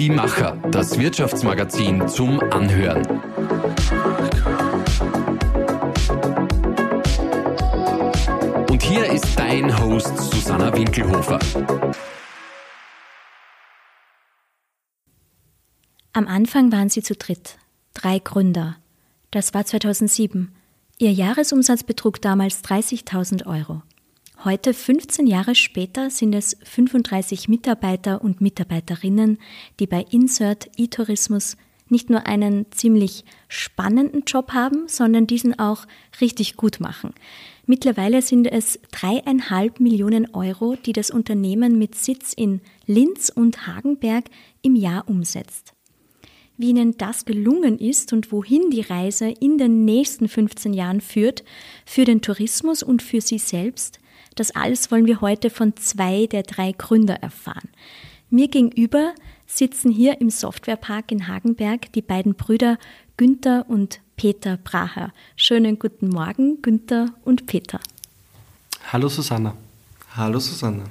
Die Macher, das Wirtschaftsmagazin zum Anhören. Und hier ist dein Host Susanna Winkelhofer. Am Anfang waren sie zu dritt, drei Gründer. Das war 2007. Ihr Jahresumsatz betrug damals 30.000 Euro. Heute, 15 Jahre später, sind es 35 Mitarbeiter und Mitarbeiterinnen, die bei Insert e-Tourismus nicht nur einen ziemlich spannenden Job haben, sondern diesen auch richtig gut machen. Mittlerweile sind es dreieinhalb Millionen Euro, die das Unternehmen mit Sitz in Linz und Hagenberg im Jahr umsetzt wie ihnen das gelungen ist und wohin die Reise in den nächsten 15 Jahren führt, für den Tourismus und für sie selbst, das alles wollen wir heute von zwei der drei Gründer erfahren. Mir gegenüber sitzen hier im Softwarepark in Hagenberg die beiden Brüder Günther und Peter Bracher. Schönen guten Morgen, Günther und Peter. Hallo Susanna. Hallo Susanna.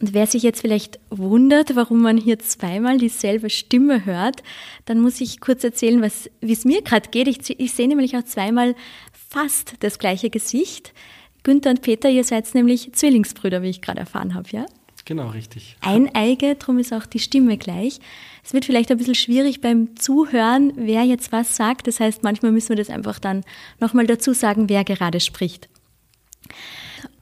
Und wer sich jetzt vielleicht wundert, warum man hier zweimal dieselbe Stimme hört, dann muss ich kurz erzählen, was, wie es mir gerade geht. Ich, ich sehe nämlich auch zweimal fast das gleiche Gesicht. Günther und Peter, ihr seid nämlich Zwillingsbrüder, wie ich gerade erfahren habe, ja? Genau, richtig. Eineige, darum ist auch die Stimme gleich. Es wird vielleicht ein bisschen schwierig beim Zuhören, wer jetzt was sagt. Das heißt, manchmal müssen wir das einfach dann nochmal dazu sagen, wer gerade spricht.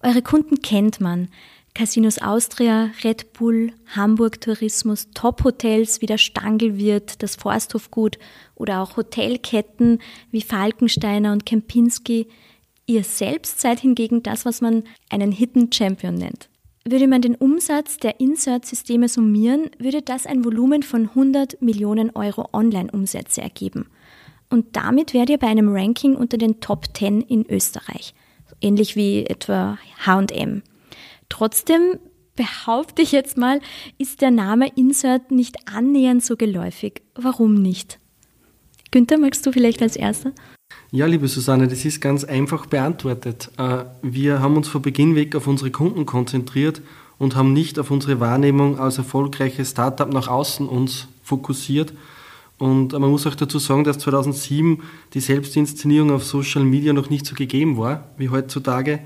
Eure Kunden kennt man. Casinos Austria, Red Bull, Hamburg Tourismus, Top-Hotels wie der Stangelwirt, das Forsthofgut oder auch Hotelketten wie Falkensteiner und Kempinski. Ihr selbst seid hingegen das, was man einen Hidden Champion nennt. Würde man den Umsatz der Insert-Systeme summieren, würde das ein Volumen von 100 Millionen Euro Online-Umsätze ergeben. Und damit wärt ihr bei einem Ranking unter den Top 10 in Österreich. Ähnlich wie etwa H&M. Trotzdem behaupte ich jetzt mal, ist der Name Insert nicht annähernd so geläufig. Warum nicht? Günther, magst du vielleicht als Erster? Ja, liebe Susanne, das ist ganz einfach beantwortet. Äh, wir haben uns von Beginn weg auf unsere Kunden konzentriert und haben nicht auf unsere Wahrnehmung als erfolgreiches Startup nach außen uns fokussiert. Und man muss auch dazu sagen, dass 2007 die Selbstinszenierung auf Social Media noch nicht so gegeben war wie heutzutage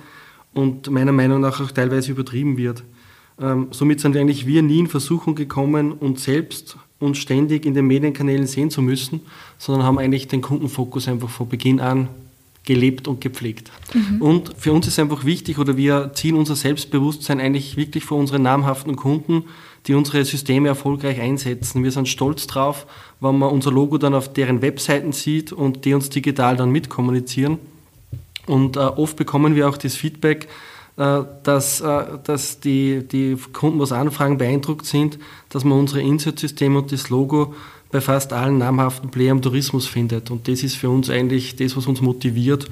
und meiner Meinung nach auch teilweise übertrieben wird. Ähm, somit sind eigentlich wir nie in Versuchung gekommen, uns selbst und ständig in den Medienkanälen sehen zu müssen, sondern haben eigentlich den Kundenfokus einfach von Beginn an gelebt und gepflegt. Mhm. Und für uns ist einfach wichtig, oder wir ziehen unser Selbstbewusstsein eigentlich wirklich vor unsere namhaften Kunden, die unsere Systeme erfolgreich einsetzen. Wir sind stolz drauf, wenn man unser Logo dann auf deren Webseiten sieht und die uns digital dann mitkommunizieren. Und äh, oft bekommen wir auch das Feedback, dass, äh, dass die, die Kunden, was anfragen, beeindruckt sind, dass man unsere Insert-Systeme und das Logo bei fast allen namhaften Playern im Tourismus findet. Und das ist für uns eigentlich das, was uns motiviert.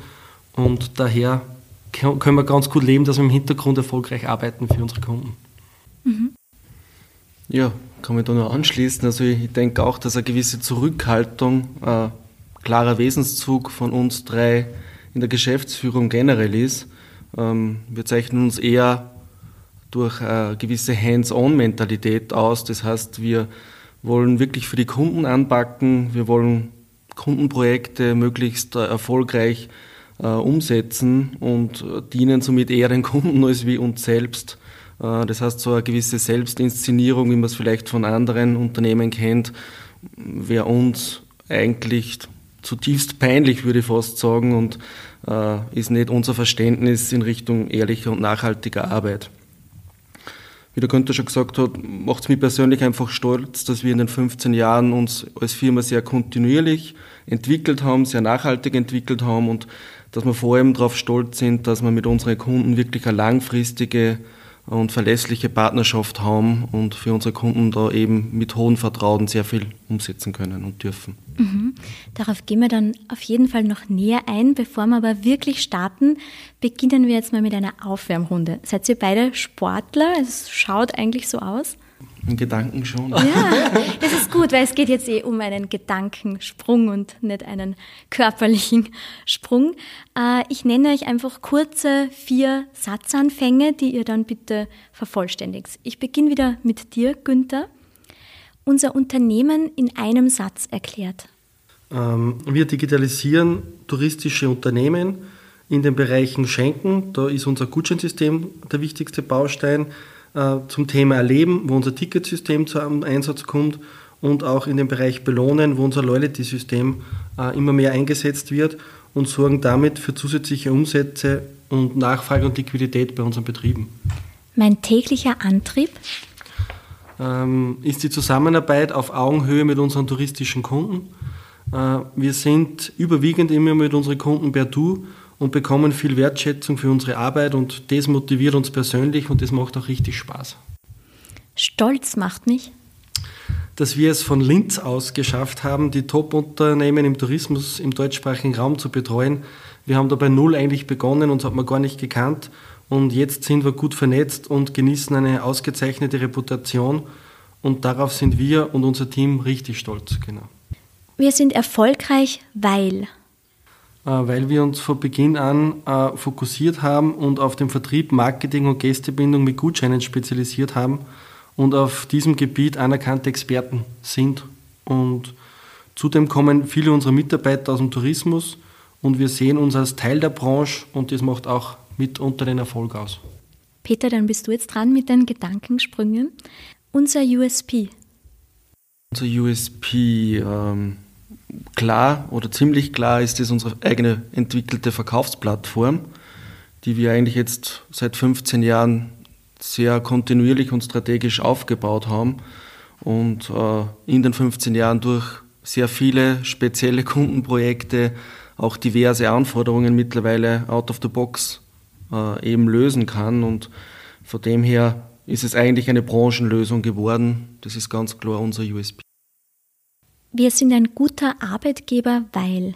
Und daher können wir ganz gut leben, dass wir im Hintergrund erfolgreich arbeiten für unsere Kunden. Mhm. Ja, kann mich da nur anschließen. Also ich denke auch, dass eine gewisse Zurückhaltung, äh, klarer Wesenszug von uns drei in der Geschäftsführung generell ist. Ähm, wir zeichnen uns eher durch eine gewisse Hands-on-Mentalität aus. Das heißt, wir wollen wirklich für die Kunden anpacken, wir wollen Kundenprojekte möglichst erfolgreich äh, umsetzen und dienen somit eher den Kunden als wie uns selbst. Äh, das heißt, so eine gewisse Selbstinszenierung, wie man es vielleicht von anderen Unternehmen kennt, wäre uns eigentlich zutiefst peinlich, würde ich fast sagen, und äh, ist nicht unser Verständnis in Richtung ehrlicher und nachhaltiger Arbeit. Wie der Günther schon gesagt hat, macht es mich persönlich einfach stolz, dass wir in den 15 Jahren uns als Firma sehr kontinuierlich entwickelt haben, sehr nachhaltig entwickelt haben und dass wir vor allem darauf stolz sind, dass wir mit unseren Kunden wirklich eine langfristige und verlässliche Partnerschaft haben und für unsere Kunden da eben mit hohem Vertrauen sehr viel umsetzen können und dürfen. Mhm. Darauf gehen wir dann auf jeden Fall noch näher ein. Bevor wir aber wirklich starten, beginnen wir jetzt mal mit einer Aufwärmrunde. Seid ihr beide Sportler? Es schaut eigentlich so aus. In Gedanken schon. Ja, das ist gut, weil es geht jetzt eh um einen Gedankensprung und nicht einen körperlichen Sprung. Äh, ich nenne euch einfach kurze vier Satzanfänge, die ihr dann bitte vervollständigt. Ich beginne wieder mit dir, Günther. unser Unternehmen in einem Satz erklärt. Ähm, wir digitalisieren touristische Unternehmen in den Bereichen Schenken. Da ist unser Gutscheinsystem der wichtigste Baustein. Äh, zum Thema Erleben, wo unser Ticketsystem zum Einsatz kommt. Und auch in dem Bereich Belohnen, wo unser Loyalty-System äh, immer mehr eingesetzt wird und sorgen damit für zusätzliche Umsätze und Nachfrage und Liquidität bei unseren Betrieben. Mein täglicher Antrieb ähm, ist die Zusammenarbeit auf Augenhöhe mit unseren touristischen Kunden. Äh, wir sind überwiegend immer mit unseren Kunden per Du und bekommen viel Wertschätzung für unsere Arbeit und das motiviert uns persönlich und das macht auch richtig Spaß. Stolz macht mich, dass wir es von Linz aus geschafft haben, die Top-Unternehmen im Tourismus im deutschsprachigen Raum zu betreuen. Wir haben da bei Null eigentlich begonnen, uns hat man gar nicht gekannt und jetzt sind wir gut vernetzt und genießen eine ausgezeichnete Reputation und darauf sind wir und unser Team richtig stolz. Genau. Wir sind erfolgreich, weil weil wir uns von Beginn an äh, fokussiert haben und auf den Vertrieb, Marketing und Gästebindung mit Gutscheinen spezialisiert haben und auf diesem Gebiet anerkannte Experten sind. Und zudem kommen viele unserer Mitarbeiter aus dem Tourismus und wir sehen uns als Teil der Branche und das macht auch mit unter den Erfolg aus. Peter, dann bist du jetzt dran mit deinen Gedankensprüngen. Unser USP. Unser USP, ähm, klar oder ziemlich klar ist es unsere eigene entwickelte Verkaufsplattform, die wir eigentlich jetzt seit 15 Jahren sehr kontinuierlich und strategisch aufgebaut haben und äh, in den 15 Jahren durch sehr viele spezielle Kundenprojekte auch diverse Anforderungen mittlerweile out of the box äh, eben lösen kann. Und von dem her ist es eigentlich eine Branchenlösung geworden. Das ist ganz klar unser USP. Wir sind ein guter Arbeitgeber, weil.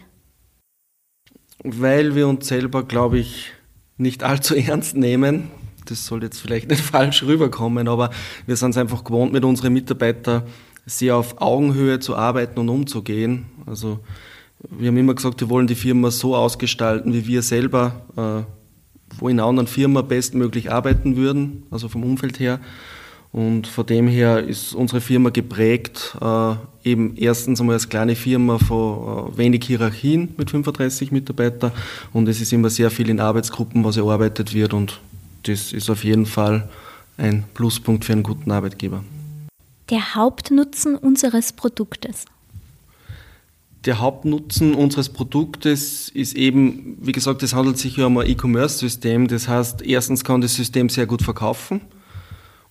Weil wir uns selber, glaube ich, nicht allzu ernst nehmen. Das soll jetzt vielleicht nicht falsch rüberkommen, aber wir sind es einfach gewohnt, mit unseren Mitarbeitern sehr auf Augenhöhe zu arbeiten und umzugehen. Also wir haben immer gesagt, wir wollen die Firma so ausgestalten, wie wir selber äh, wo in einer anderen Firma bestmöglich arbeiten würden, also vom Umfeld her. Und von dem her ist unsere Firma geprägt, äh, eben erstens einmal als kleine Firma von äh, wenig Hierarchien mit 35 Mitarbeitern und es ist immer sehr viel in Arbeitsgruppen, was erarbeitet wird und das ist auf jeden Fall ein Pluspunkt für einen guten Arbeitgeber. Der Hauptnutzen unseres Produktes der Hauptnutzen unseres Produktes ist eben, wie gesagt, es handelt sich ja um ein E-Commerce-System. Das heißt, erstens kann das System sehr gut verkaufen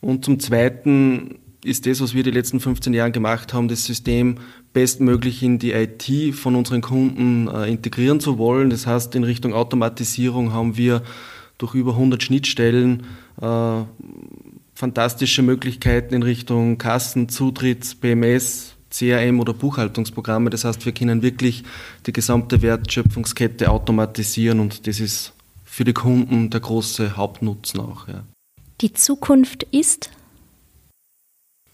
und zum Zweiten ist das, was wir die letzten 15 Jahre gemacht haben, das System bestmöglich in die IT von unseren Kunden äh, integrieren zu wollen. Das heißt, in Richtung Automatisierung haben wir durch über 100 Schnittstellen äh, fantastische Möglichkeiten in Richtung Kassen, Zutritts, BMS, CRM oder Buchhaltungsprogramme. Das heißt, wir können wirklich die gesamte Wertschöpfungskette automatisieren und das ist für die Kunden der große Hauptnutzen auch. Ja. Die Zukunft ist?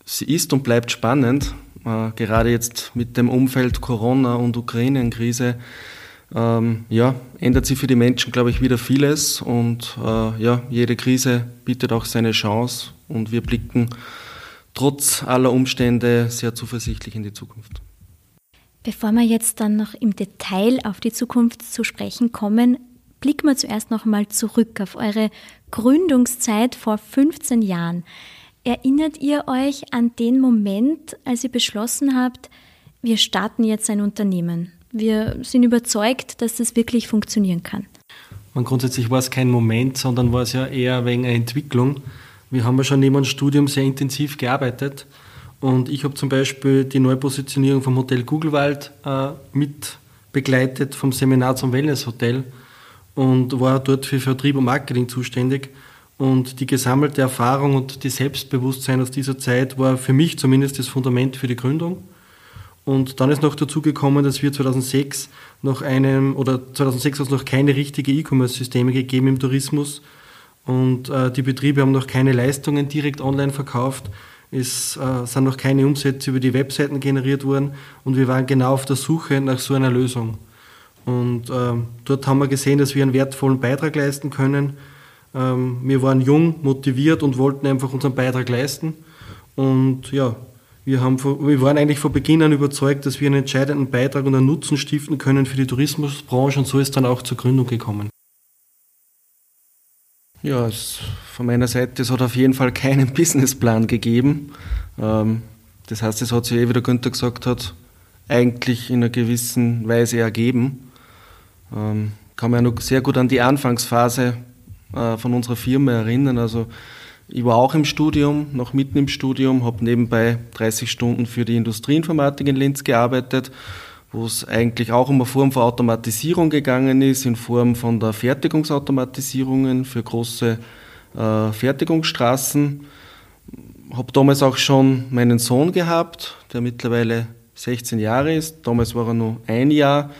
Sie ist und bleibt spannend. Äh, gerade jetzt mit dem Umfeld Corona und Ukraine-Krise ähm, ja, ändert sich für die Menschen, glaube ich, wieder vieles und äh, ja, jede Krise bietet auch seine Chance und wir blicken trotz aller Umstände sehr zuversichtlich in die Zukunft. Bevor wir jetzt dann noch im Detail auf die Zukunft zu sprechen kommen, blicken wir zuerst noch mal zurück auf eure Gründungszeit vor 15 Jahren. Erinnert ihr euch an den Moment, als ihr beschlossen habt, wir starten jetzt ein Unternehmen? Wir sind überzeugt, dass das wirklich funktionieren kann. Und grundsätzlich war es kein Moment, sondern war es ja eher wegen einer Entwicklung. Wir haben ja schon neben dem Studium sehr intensiv gearbeitet und ich habe zum Beispiel die Neupositionierung vom Hotel Gugelwald äh, mit begleitet vom Seminar zum Wellnesshotel und war dort für Vertrieb und Marketing zuständig. Und die gesammelte Erfahrung und die Selbstbewusstsein aus dieser Zeit war für mich zumindest das Fundament für die Gründung. Und dann ist noch dazu gekommen, dass wir 2006 noch einem, oder 2006 hat es noch keine richtige E-Commerce-Systeme gegeben im Tourismus. Und äh, die Betriebe haben noch keine Leistungen direkt online verkauft. Es äh, sind noch keine Umsätze über die Webseiten generiert worden und wir waren genau auf der Suche nach so einer Lösung. Und äh, dort haben wir gesehen, dass wir einen wertvollen Beitrag leisten können. Ähm, wir waren jung, motiviert und wollten einfach unseren Beitrag leisten. Und ja, Wir, haben, wir waren eigentlich von Beginn an überzeugt, dass wir einen entscheidenden Beitrag und einen Nutzen stiften können für die Tourismusbranche und so ist dann auch zur Gründung gekommen. Ja, es, von meiner Seite, es hat auf jeden Fall keinen Businessplan gegeben. Ähm, das heißt, es hat sich, eh, wie der Günther gesagt hat, eigentlich in einer gewissen Weise ergeben. Ähm, kann mich noch sehr gut an die Anfangsphase äh, von unserer Firma erinnern. Also ich war auch im Studium, noch mitten im Studium, habe nebenbei 30 Stunden für die Industrieinformatik in Linz gearbeitet, wo es eigentlich auch um eine Form von Automatisierung gegangen ist, in Form von der Fertigungsautomatisierungen für große äh, Fertigungsstraßen. Habe damals auch schon meinen Sohn gehabt, der mittlerweile 16 Jahre ist. Damals war er nur ein Jahr.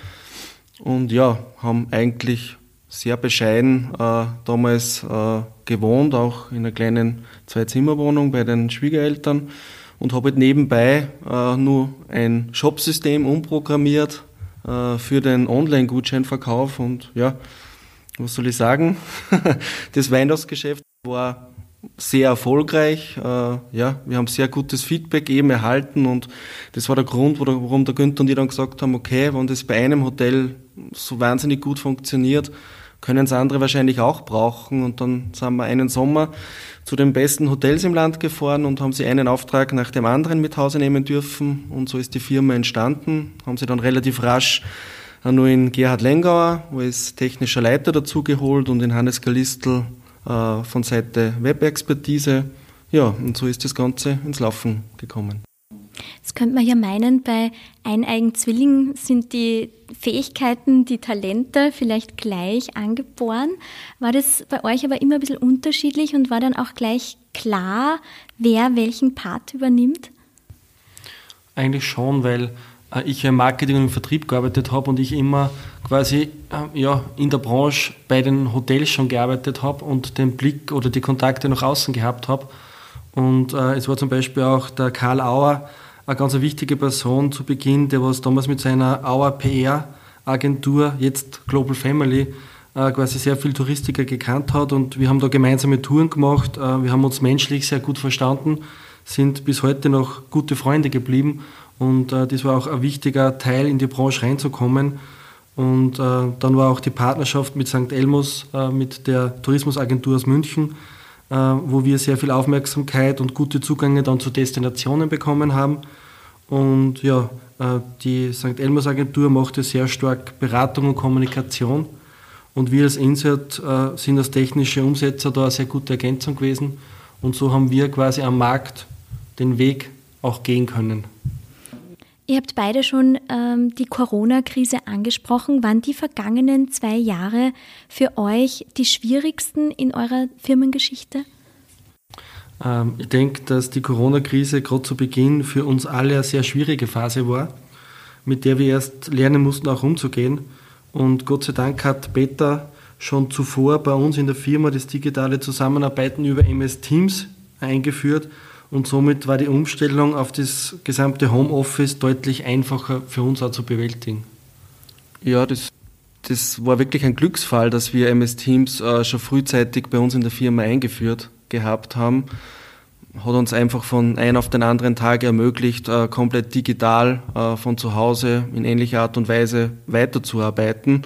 Und ja, haben eigentlich sehr bescheiden äh, damals äh, gewohnt, auch in einer kleinen Zwei-Zimmer-Wohnung bei den Schwiegereltern und habe halt nebenbei äh, nur ein Shopsystem umprogrammiert äh, für den Online-Gutscheinverkauf und ja, was soll ich sagen? das Weihnachtsgeschäft war sehr erfolgreich. Äh, ja, wir haben sehr gutes Feedback eben erhalten und das war der Grund, warum der Günther und ich dann gesagt haben, okay, wenn das bei einem Hotel so wahnsinnig gut funktioniert, können es andere wahrscheinlich auch brauchen. Und dann sind wir einen Sommer zu den besten Hotels im Land gefahren und haben sie einen Auftrag nach dem anderen mit Hause nehmen dürfen. Und so ist die Firma entstanden. Haben sie dann relativ rasch nur in Gerhard Lengauer, wo ist technischer Leiter dazugeholt und in Hannes Galistl äh, von Seite Webexpertise. Ja, und so ist das Ganze ins Laufen gekommen. Jetzt könnte man ja meinen, bei eineigen Zwillingen sind die Fähigkeiten, die Talente vielleicht gleich angeboren. War das bei euch aber immer ein bisschen unterschiedlich und war dann auch gleich klar, wer welchen Part übernimmt? Eigentlich schon, weil ich im Marketing und im Vertrieb gearbeitet habe und ich immer quasi äh, ja, in der Branche bei den Hotels schon gearbeitet habe und den Blick oder die Kontakte nach außen gehabt habe. Und äh, es war zum Beispiel auch der Karl Auer, eine ganz wichtige Person zu Beginn, der was damals mit seiner Auer PR Agentur, jetzt Global Family, äh, quasi sehr viel Touristiker gekannt hat und wir haben da gemeinsame Touren gemacht. Äh, wir haben uns menschlich sehr gut verstanden, sind bis heute noch gute Freunde geblieben und äh, das war auch ein wichtiger Teil, in die Branche reinzukommen. Und dann war auch die Partnerschaft mit St. Elmos, mit der Tourismusagentur aus München, wo wir sehr viel Aufmerksamkeit und gute Zugänge dann zu Destinationen bekommen haben. Und ja, äh, die St. Elmers Agentur machte sehr stark Beratung und Kommunikation. Und wir als Insert äh, sind als technische Umsetzer da eine sehr gute Ergänzung gewesen. Und so haben wir quasi am Markt den Weg auch gehen können. Ihr habt beide schon ähm, die Corona-Krise angesprochen. Waren die vergangenen zwei Jahre für euch die schwierigsten in eurer Firmengeschichte? Ähm, ich denke, dass die Corona-Krise gerade zu Beginn für uns alle eine sehr schwierige Phase war, mit der wir erst lernen mussten, auch umzugehen. Und Gott sei Dank hat Peter schon zuvor bei uns in der Firma das digitale Zusammenarbeiten über MS Teams eingeführt und somit war die Umstellung auf das gesamte Homeoffice deutlich einfacher für uns auch zu bewältigen. Ja, das, das war wirklich ein Glücksfall, dass wir MS Teams äh, schon frühzeitig bei uns in der Firma eingeführt gehabt haben, hat uns einfach von einem auf den anderen Tag ermöglicht, äh, komplett digital äh, von zu Hause in ähnlicher Art und Weise weiterzuarbeiten.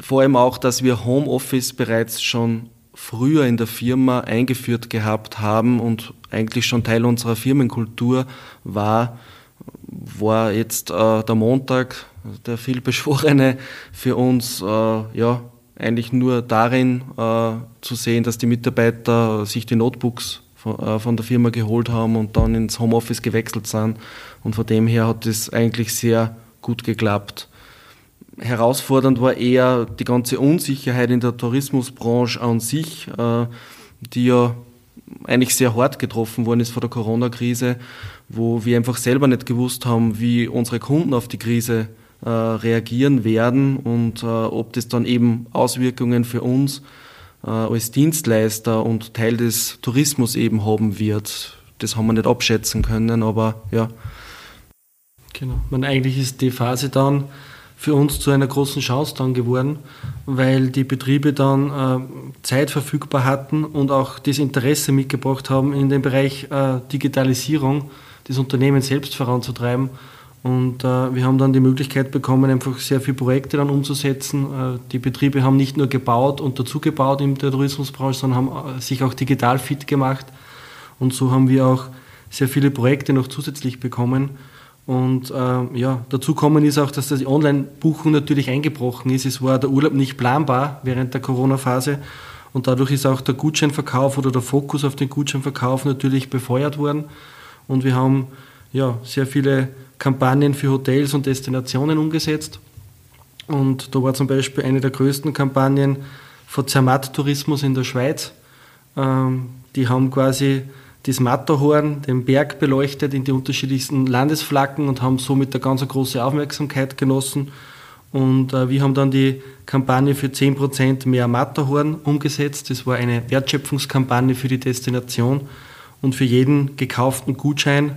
Vor allem auch, dass wir Homeoffice bereits schon früher in der Firma eingeführt gehabt haben und eigentlich schon Teil unserer Firmenkultur war, war jetzt äh, der Montag, der vielbeschworene, für uns äh, ja eigentlich nur darin äh, zu sehen, dass die Mitarbeiter sich die Notebooks von, äh, von, der Firma geholt haben und dann ins Homeoffice gewechselt sind. Und von dem her hat es eigentlich sehr gut geklappt. Herausfordernd war eher die ganze Unsicherheit in der Tourismusbranche an sich, äh, die ja eigentlich sehr hart getroffen worden ist vor der Corona-Krise, wo wir einfach selber nicht gewusst haben, wie unsere Kunden auf die Krise äh, reagieren werden und äh, ob das dann eben Auswirkungen für uns als Dienstleister und Teil des Tourismus eben haben wird. Das haben wir nicht abschätzen können, aber ja. Genau. Man, eigentlich ist die Phase dann für uns zu einer großen Chance dann geworden, weil die Betriebe dann äh, Zeit verfügbar hatten und auch das Interesse mitgebracht haben in den Bereich äh, Digitalisierung das Unternehmen selbst voranzutreiben. Und äh, wir haben dann die Möglichkeit bekommen, einfach sehr viele Projekte dann umzusetzen. Äh, die Betriebe haben nicht nur gebaut und dazugebaut in der Tourismusbranche, sondern haben äh, sich auch digital fit gemacht. Und so haben wir auch sehr viele Projekte noch zusätzlich bekommen. Und äh, ja, dazu kommen ist auch, dass die Online-Buchung natürlich eingebrochen ist. Es war der Urlaub nicht planbar während der Corona-Phase. Und dadurch ist auch der Gutscheinverkauf oder der Fokus auf den Gutscheinverkauf natürlich befeuert worden. Und wir haben ja, sehr viele Kampagnen für Hotels und Destinationen umgesetzt. Und da war zum Beispiel eine der größten Kampagnen von Zermatt Tourismus in der Schweiz. Ähm, die haben quasi das Matterhorn, den Berg beleuchtet in die unterschiedlichsten Landesflaggen und haben somit eine ganz große Aufmerksamkeit genossen. Und äh, wir haben dann die Kampagne für 10% mehr Matterhorn umgesetzt. Das war eine Wertschöpfungskampagne für die Destination. Und für jeden gekauften Gutschein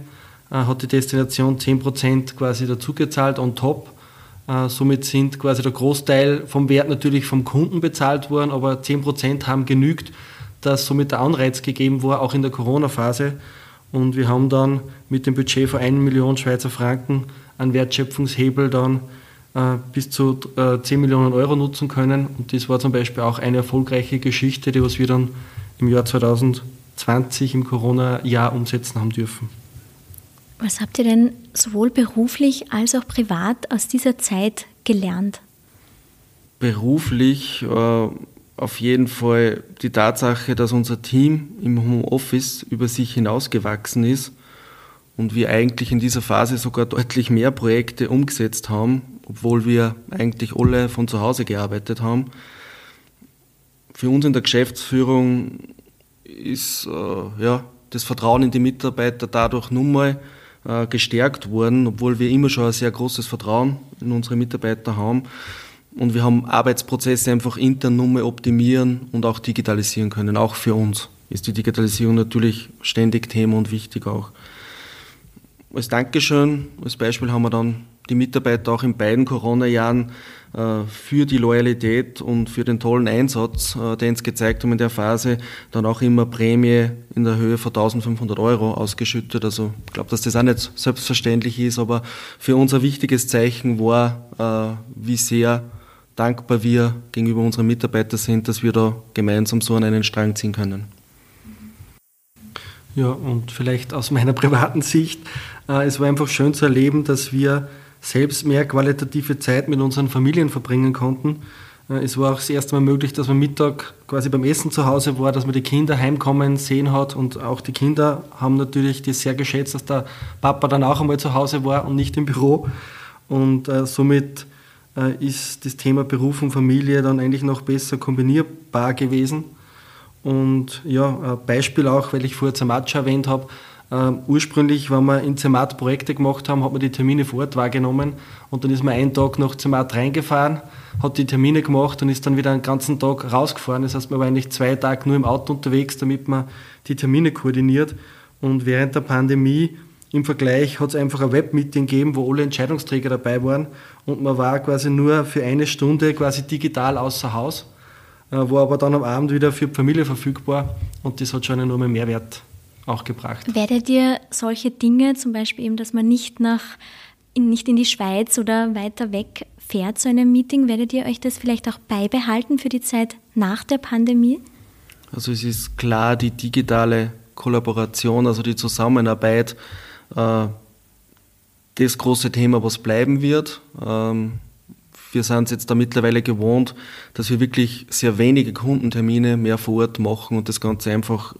äh, hat die Destination 10% quasi dazugezahlt on top. Äh, somit sind quasi der Großteil vom Wert natürlich vom Kunden bezahlt worden, aber 10% haben genügt, dass somit der Anreiz gegeben war, auch in der Corona-Phase. Und wir haben dann mit dem Budget von 1 Million Schweizer Franken einen Wertschöpfungshebel dann äh, bis zu 10 Millionen Euro nutzen können. Und das war zum Beispiel auch eine erfolgreiche Geschichte, die was wir dann im Jahr 2020 im Corona-Jahr umsetzen haben dürfen. Was habt ihr denn sowohl beruflich als auch privat aus dieser Zeit gelernt? Beruflich äh, auf jeden Fall die Tatsache, dass unser Team im Homeoffice über sich hinausgewachsen ist und wir eigentlich in dieser Phase sogar deutlich mehr Projekte umgesetzt haben, obwohl wir eigentlich alle von zu Hause gearbeitet haben. Für uns in der Geschäftsführung ist äh, ja, das Vertrauen in die Mitarbeiter dadurch nun mal äh, gestärkt worden, obwohl wir immer schon ein sehr großes Vertrauen in unsere Mitarbeiter haben. Und wir haben Arbeitsprozesse einfach intern nur optimieren und auch digitalisieren können. Auch für uns ist die Digitalisierung natürlich ständig Thema und wichtig auch. Als Dankeschön, als Beispiel haben wir dann die Mitarbeiter auch in beiden Corona-Jahren äh, für die Loyalität und für den tollen Einsatz, äh, den sie gezeigt haben in der Phase, dann auch immer Prämie in der Höhe von 1500 Euro ausgeschüttet. Also ich glaube, dass das auch nicht selbstverständlich ist, aber für uns ein wichtiges Zeichen war, äh, wie sehr dankbar wir gegenüber unseren Mitarbeitern sind, dass wir da gemeinsam so an einen Strang ziehen können. Ja, und vielleicht aus meiner privaten Sicht, es war einfach schön zu erleben, dass wir selbst mehr qualitative Zeit mit unseren Familien verbringen konnten. Äh, es war auch das erste Mal möglich, dass man Mittag quasi beim Essen zu Hause war, dass man die Kinder heimkommen sehen hat und auch die Kinder haben natürlich das sehr geschätzt, dass der Papa dann auch einmal zu Hause war und nicht im Büro. Und äh, somit äh, ist das Thema Beruf und Familie dann eigentlich noch besser kombinierbar gewesen. Und ja, ein Beispiel auch, weil ich vorher Zamatscha erwähnt habe, ähm, ursprünglich, wenn wir in Zermatt Projekte gemacht haben, hat man die Termine vor Ort wahrgenommen und dann ist man einen Tag nach Zermatt reingefahren, hat die Termine gemacht und ist dann wieder einen ganzen Tag rausgefahren. Das heißt, man war eigentlich zwei Tage nur im Auto unterwegs, damit man die Termine koordiniert. Und während der Pandemie im Vergleich hat es einfach ein Webmeeting gegeben, wo alle Entscheidungsträger dabei waren und man war quasi nur für eine Stunde quasi digital außer Haus, äh, war aber dann am Abend wieder für die Familie verfügbar und das hat schon einen enormen Mehrwert auch gebracht. Werdet ihr solche Dinge, zum Beispiel eben, dass man nicht nach in, nicht in die Schweiz oder weiter weg fährt zu einem Meeting, werdet ihr euch das vielleicht auch beibehalten für die Zeit nach der Pandemie? Also es ist klar, die digitale Kollaboration, also die Zusammenarbeit, das große Thema, was bleiben wird. Ähm, wir sind es jetzt da mittlerweile gewohnt, dass wir wirklich sehr wenige Kundentermine mehr vor Ort machen und das Ganze einfach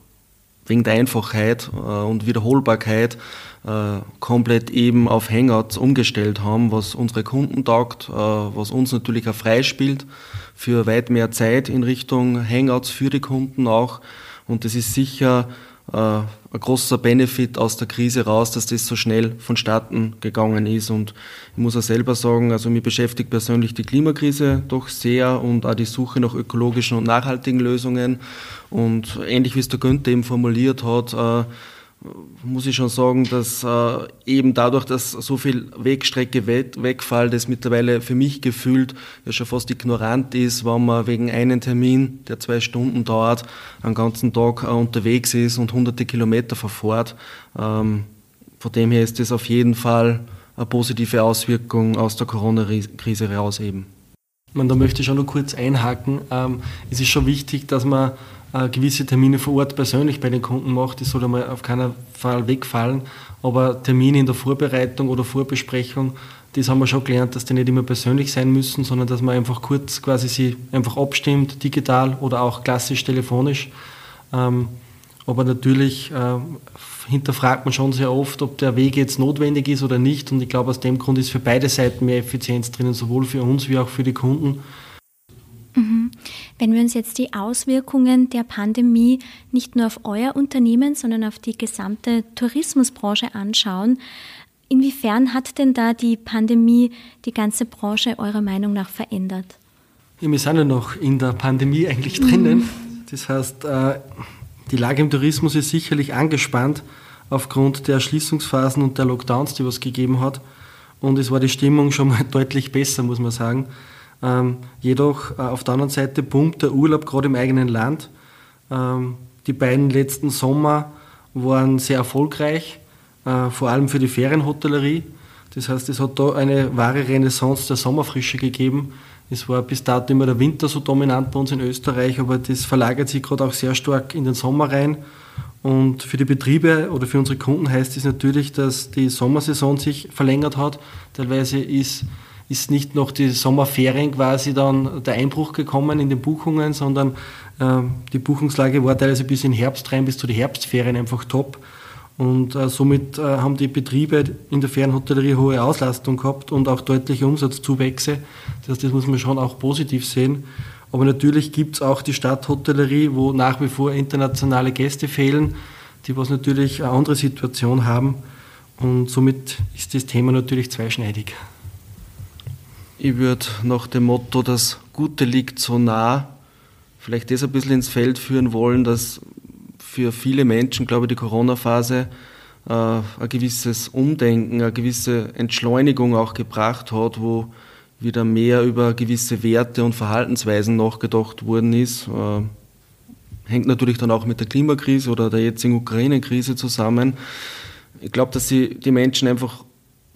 wegen der Einfachheit äh, und Wiederholbarkeit äh, komplett eben auf Hangouts umgestellt haben, was unsere Kunden taugt, äh, was uns natürlich auch freispielt für weit mehr Zeit in Richtung Hangouts für die Kunden auch. Und das ist sicher äh, ein großer Benefit aus der Krise raus, dass das so schnell vonstatten gegangen ist. Und ich muss auch selber sagen, also mich beschäftigt persönlich die Klimakrise doch sehr und auch die Suche nach ökologischen und nachhaltigen Lösungen. Und ähnlich wie es der Günther eben formuliert hat, äh, muss ich schon sagen, dass äh, eben dadurch, dass so viel Wegstrecke wegfällt, das mittlerweile für mich gefühlt ja schon fast ignorant ist, wenn man wegen einem Termin, der zwei Stunden dauert, einen ganzen Tag äh, unterwegs ist und hunderte Kilometer verfährt. Ähm, von dem her ist das auf jeden Fall eine positive Auswirkung aus der Corona-Krise raus eben. Man, da möchte ich schon noch kurz einhaken. Ähm, es ist schon wichtig, dass man gewisse Termine vor Ort persönlich bei den Kunden macht. Das soll einmal auf keinen Fall wegfallen. Aber Termine in der Vorbereitung oder Vorbesprechung, das haben wir schon gelernt, dass die nicht immer persönlich sein müssen, sondern dass man einfach kurz quasi sie einfach abstimmt, digital oder auch klassisch telefonisch. Ähm, aber natürlich äh, hinterfragt man schon sehr oft, ob der Weg jetzt notwendig ist oder nicht. Und ich glaube, aus dem Grund ist für beide Seiten mehr Effizienz drinnen, sowohl für uns wie auch für die Kunden. Mhm. Wenn wir uns jetzt die Auswirkungen der Pandemie nicht nur auf euer Unternehmen, sondern auf die gesamte Tourismusbranche anschauen, inwiefern hat denn da die Pandemie die ganze Branche eurer Meinung nach verändert? Ja, wir sind ja noch in der Pandemie eigentlich drinnen. Mhm. Das heißt, äh, die Lage im Tourismus ist sicherlich angespannt aufgrund der Schließungsphasen und der Lockdowns, die es gegeben hat. Und es war die Stimmung schon mal deutlich besser, muss man sagen. Ähm, jedoch äh, auf der anderen Seite pumpt der Urlaub gerade im eigenen Land. Ähm, die beiden letzten Sommer waren sehr erfolgreich, äh, vor allem für die Ferienhotellerie. Das heißt, es hat da eine wahre Renaissance der Sommerfrische gegeben. Es war bis dato immer der Winter so dominant bei uns in Österreich, aber das verlagert sich gerade auch sehr stark in den Sommer rein. Und für die Betriebe oder für unsere Kunden heißt es das natürlich, dass die Sommersaison sich verlängert hat. Teilweise ist, ist nicht noch die Sommerferien quasi dann der Einbruch gekommen in den Buchungen, sondern äh, die Buchungslage war teilweise bis in Herbst rein, bis zu den Herbstferien einfach top. Und äh, somit äh, haben die Betriebe in der Fernhotellerie hohe Auslastung gehabt und auch deutliche Umsatzzuwächse. Das heißt, das muss man schon auch positiv sehen. Aber natürlich gibt es auch die Stadthotellerie, wo nach wie vor internationale Gäste fehlen, die was natürlich eine andere Situation haben. Und somit ist das Thema natürlich zweischneidig. Ich würde nach dem Motto, das Gute liegt so nah, vielleicht das ein bisschen ins Feld führen wollen, dass für viele Menschen, glaube ich, die Corona-Phase äh, ein gewisses Umdenken, eine gewisse Entschleunigung auch gebracht hat, wo wieder mehr über gewisse Werte und Verhaltensweisen nachgedacht worden ist. Äh, hängt natürlich dann auch mit der Klimakrise oder der jetzigen Ukraine-Krise zusammen. Ich glaube, dass sie die Menschen einfach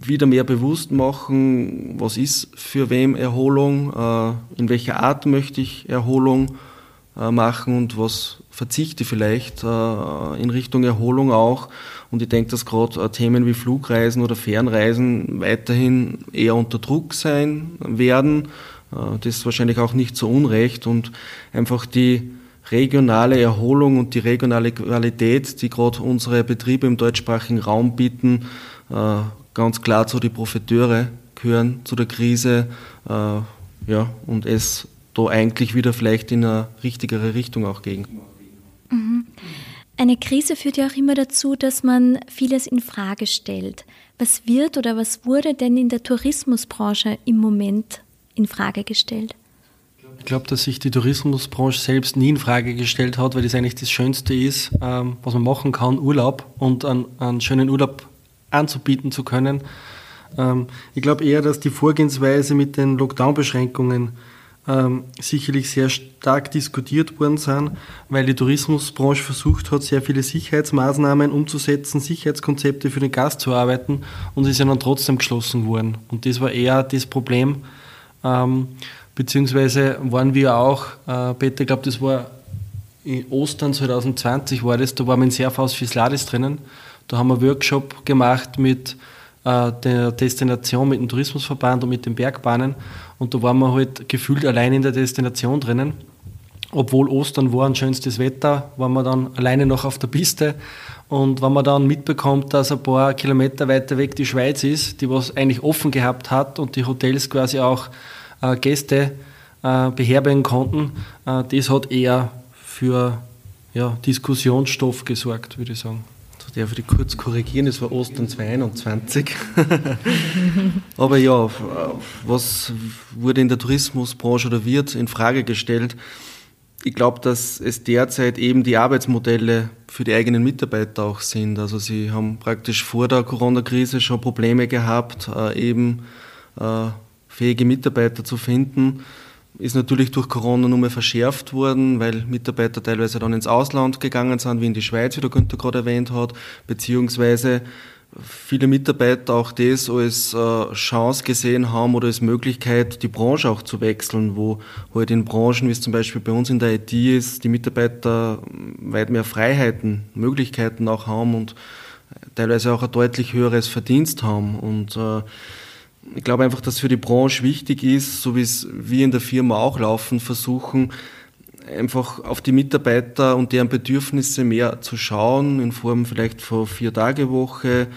wieder mehr bewusst machen, was ist für wem Erholung, äh, in welcher Art möchte ich Erholung äh, machen und was verzichte vielleicht äh, in Richtung Erholung auch. Und ich denke, dass gerade Themen wie Flugreisen oder Fernreisen weiterhin eher unter Druck sein werden. Das ist wahrscheinlich auch nicht so unrecht und einfach die regionale Erholung und die regionale Qualität, die gerade unsere Betriebe im deutschsprachigen Raum bieten, ganz klar zu den Profiteure gehören zu der Krise. Ja, und es da eigentlich wieder vielleicht in eine richtigere Richtung auch gehen. Mhm. Eine Krise führt ja auch immer dazu, dass man vieles in Frage stellt. Was wird oder was wurde denn in der Tourismusbranche im Moment in Frage gestellt? Ich glaube, dass sich die Tourismusbranche selbst nie in Frage gestellt hat, weil das eigentlich das Schönste ist, ähm, was man machen kann, Urlaub und einen, einen schönen Urlaub anzubieten zu können. Ähm, ich glaube eher, dass die Vorgehensweise mit den Lockdown-Beschränkungen ähm, sicherlich sehr stark diskutiert worden sind, weil die Tourismusbranche versucht hat, sehr viele Sicherheitsmaßnahmen umzusetzen, Sicherheitskonzepte für den Gast zu arbeiten und sie sind dann trotzdem geschlossen worden. Und das war eher das Problem. Ähm, beziehungsweise waren wir auch, äh, Peter, ich glaube, das war in Ostern 2020 war das, da waren wir in Serfaus Fisladis drinnen. Da haben wir einen Workshop gemacht mit äh, der Destination, mit dem Tourismusverband und mit den Bergbahnen. Und da waren wir halt gefühlt allein in der Destination drinnen. Obwohl Ostern war und schönstes Wetter, waren wir dann alleine noch auf der Piste. Und wenn man dann mitbekommt, dass ein paar Kilometer weiter weg die Schweiz ist, die was eigentlich offen gehabt hat und die Hotels quasi auch äh, Gäste äh, beherbergen konnten, äh, das hat eher für ja, Diskussionsstoff gesorgt, würde ich sagen. Darf ich kurz korrigieren, es war Ostern 2021. Aber ja, was wurde in der Tourismusbranche oder wird in Frage gestellt? Ich glaube, dass es derzeit eben die Arbeitsmodelle für die eigenen Mitarbeiter auch sind. Also sie haben praktisch vor der Corona-Krise schon Probleme gehabt, äh, eben äh, fähige Mitarbeiter zu finden ist natürlich durch Corona nur mehr verschärft worden, weil Mitarbeiter teilweise dann ins Ausland gegangen sind, wie in die Schweiz, wie der Günther gerade erwähnt hat, beziehungsweise viele Mitarbeiter auch das als äh, Chance gesehen haben oder als Möglichkeit, die Branche auch zu wechseln, wo halt in Branchen, wie es zum Beispiel bei uns in der IT ist, die Mitarbeiter weit mehr Freiheiten, Möglichkeiten auch haben und teilweise auch ein deutlich höheres Verdienst haben. Und äh, ich glaube einfach, dass für die Branche wichtig ist, so wie es wir in der Firma auch laufen, versuchen, einfach auf die Mitarbeiter und deren Bedürfnisse mehr zu schauen, in Form vielleicht von vier Tage Woche,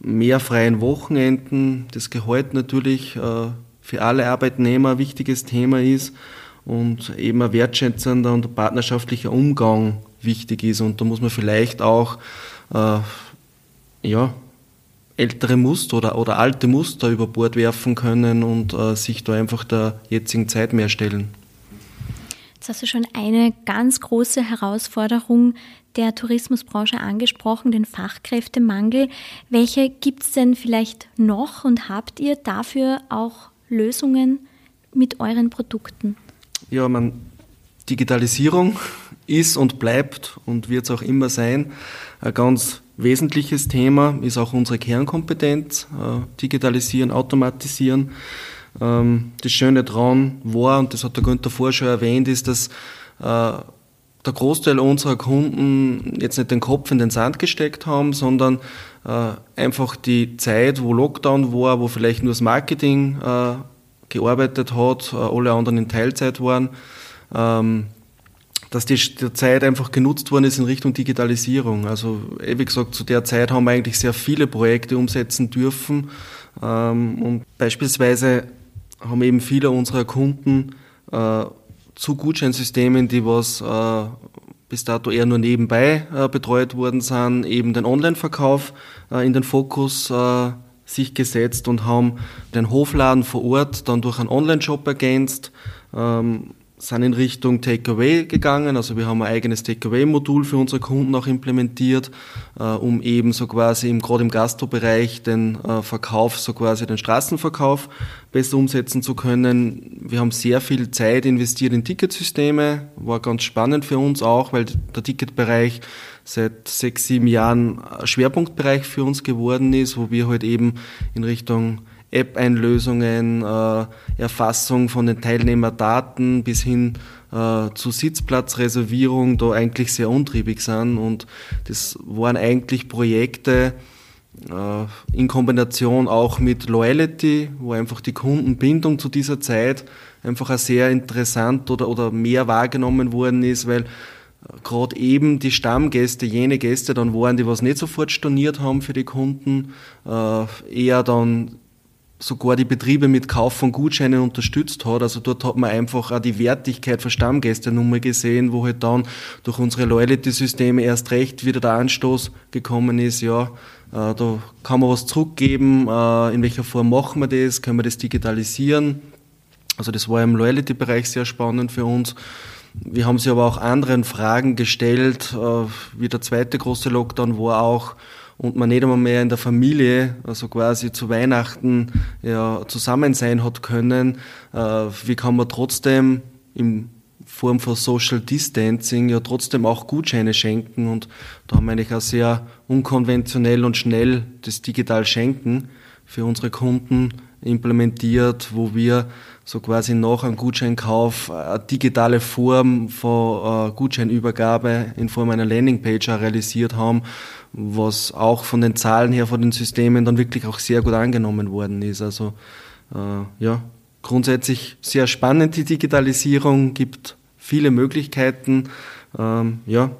mehr freien Wochenenden, das Gehalt natürlich äh, für alle Arbeitnehmer ein wichtiges Thema ist und eben ein wertschätzender und partnerschaftlicher Umgang wichtig ist. Und da muss man vielleicht auch äh, ja, ältere Muster oder, oder alte Muster über Bord werfen können und äh, sich da einfach der jetzigen Zeit mehr stellen. Jetzt hast du schon eine ganz große Herausforderung der Tourismusbranche angesprochen, den Fachkräftemangel. Welche gibt es denn vielleicht noch und habt ihr dafür auch Lösungen mit euren Produkten? Ja, man, Digitalisierung ist und bleibt und wird es auch immer sein. Ein ganz wesentliches Thema ist auch unsere Kernkompetenz, äh, digitalisieren, automatisieren. Ähm, das Schöne daran war, und das hat der Günther vorher schon erwähnt, ist, dass äh, der Großteil unserer Kunden jetzt nicht den Kopf in den Sand gesteckt haben, sondern äh, einfach die Zeit, wo Lockdown war, wo vielleicht nur das Marketing gearbeitet hat, alle anderen in Teilzeit waren, ähm, dass die, die Zeit einfach genutzt worden ist in Richtung Digitalisierung. Also, wie gesagt, zu der Zeit haben wir eigentlich sehr viele Projekte umsetzen dürfen. Ähm, und beispielsweise haben eben viele unserer Kunden äh, zu Gutscheinsystemen, die was äh, bis dato eher nur nebenbei äh, betreut worden sind, eben den Online-Verkauf in den Fokus sich gesetzt und haben den Hofladen vor Ort dann durch einen Online-Shop ergänzt, ähm, sind in Richtung Takeaway gegangen. Also wir haben ein eigenes Takeaway-Modul für unsere Kunden auch implementiert, äh, um eben so quasi im, gerade im Gastrobereich den äh, Verkauf, so quasi den Straßenverkauf besser umsetzen zu können. Wir haben sehr viel Zeit investiert in Ticketsysteme, war ganz spannend für uns auch, weil der Ticketbereich seit sechs, sieben Jahren Schwerpunktbereich für uns geworden ist, wo wir halt eben in Richtung App-Einlösungen, äh, Erfassung von den Teilnehmerdaten bis hin äh, zu Sitzplatzreservierung da eigentlich sehr untriebig sind. Und das waren eigentlich Projekte äh, in Kombination auch mit Loyalty, wo einfach die Kundenbindung zu dieser Zeit einfach auch sehr interessant oder, oder mehr wahrgenommen worden ist, weil gerade eben die Stammgäste, jene Gäste dann waren, die was nicht sofort storniert haben für die Kunden, eher dann sogar die Betriebe mit Kauf von Gutscheinen unterstützt hat. Also dort hat man einfach auch die Wertigkeit von Stammgästenummer gesehen, wo halt dann durch unsere Loyalty-Systeme erst recht wieder der Anstoß gekommen ist, ja, äh, da kann man was zurückgeben, äh, in welcher Form machen wir das, können wir das digitalisieren. Also das war im Loyalty-Bereich sehr spannend für uns. Wir haben sie aber auch anderen Fragen gestellt, äh, wie der zweite große Lockdown war auch, und man nicht einmal mehr in der Familie, also quasi zu Weihnachten ja, zusammen sein hat können, äh, wie kann man trotzdem in Form von Social Distancing ja trotzdem auch Gutscheine schenken? Und da haben wir eigentlich auch sehr unkonventionell und schnell das digital Schenken für unsere Kunden implementiert, wo wir so quasi nach einem Gutscheinkauf eine digitale Form von äh, Gutscheinübergabe in Form einer Landingpage realisiert haben, was auch von den Zahlen her, von den Systemen dann wirklich auch sehr gut angenommen worden ist. Also äh, ja, grundsätzlich sehr spannend die Digitalisierung, gibt viele Möglichkeiten. Ähm, ja,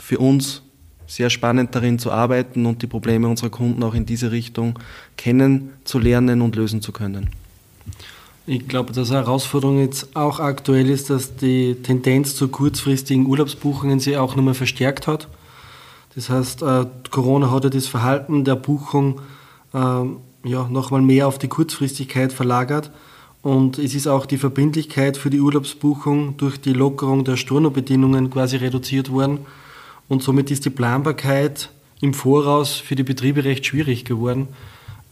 für uns sehr spannend darin zu arbeiten und die Probleme unserer Kunden auch in diese Richtung kennenzulernen und lösen zu können. Ich glaube, dass eine Herausforderung jetzt auch aktuell ist, dass die Tendenz zu kurzfristigen Urlaubsbuchungen sich auch nochmal verstärkt hat. Das heißt, äh, Corona hat ja das Verhalten der Buchung äh, ja, nochmal mehr auf die Kurzfristigkeit verlagert. Und es ist auch die Verbindlichkeit für die Urlaubsbuchung durch die Lockerung der Stornobedingungen quasi reduziert worden. Und somit ist die Planbarkeit im Voraus für die Betriebe recht schwierig geworden.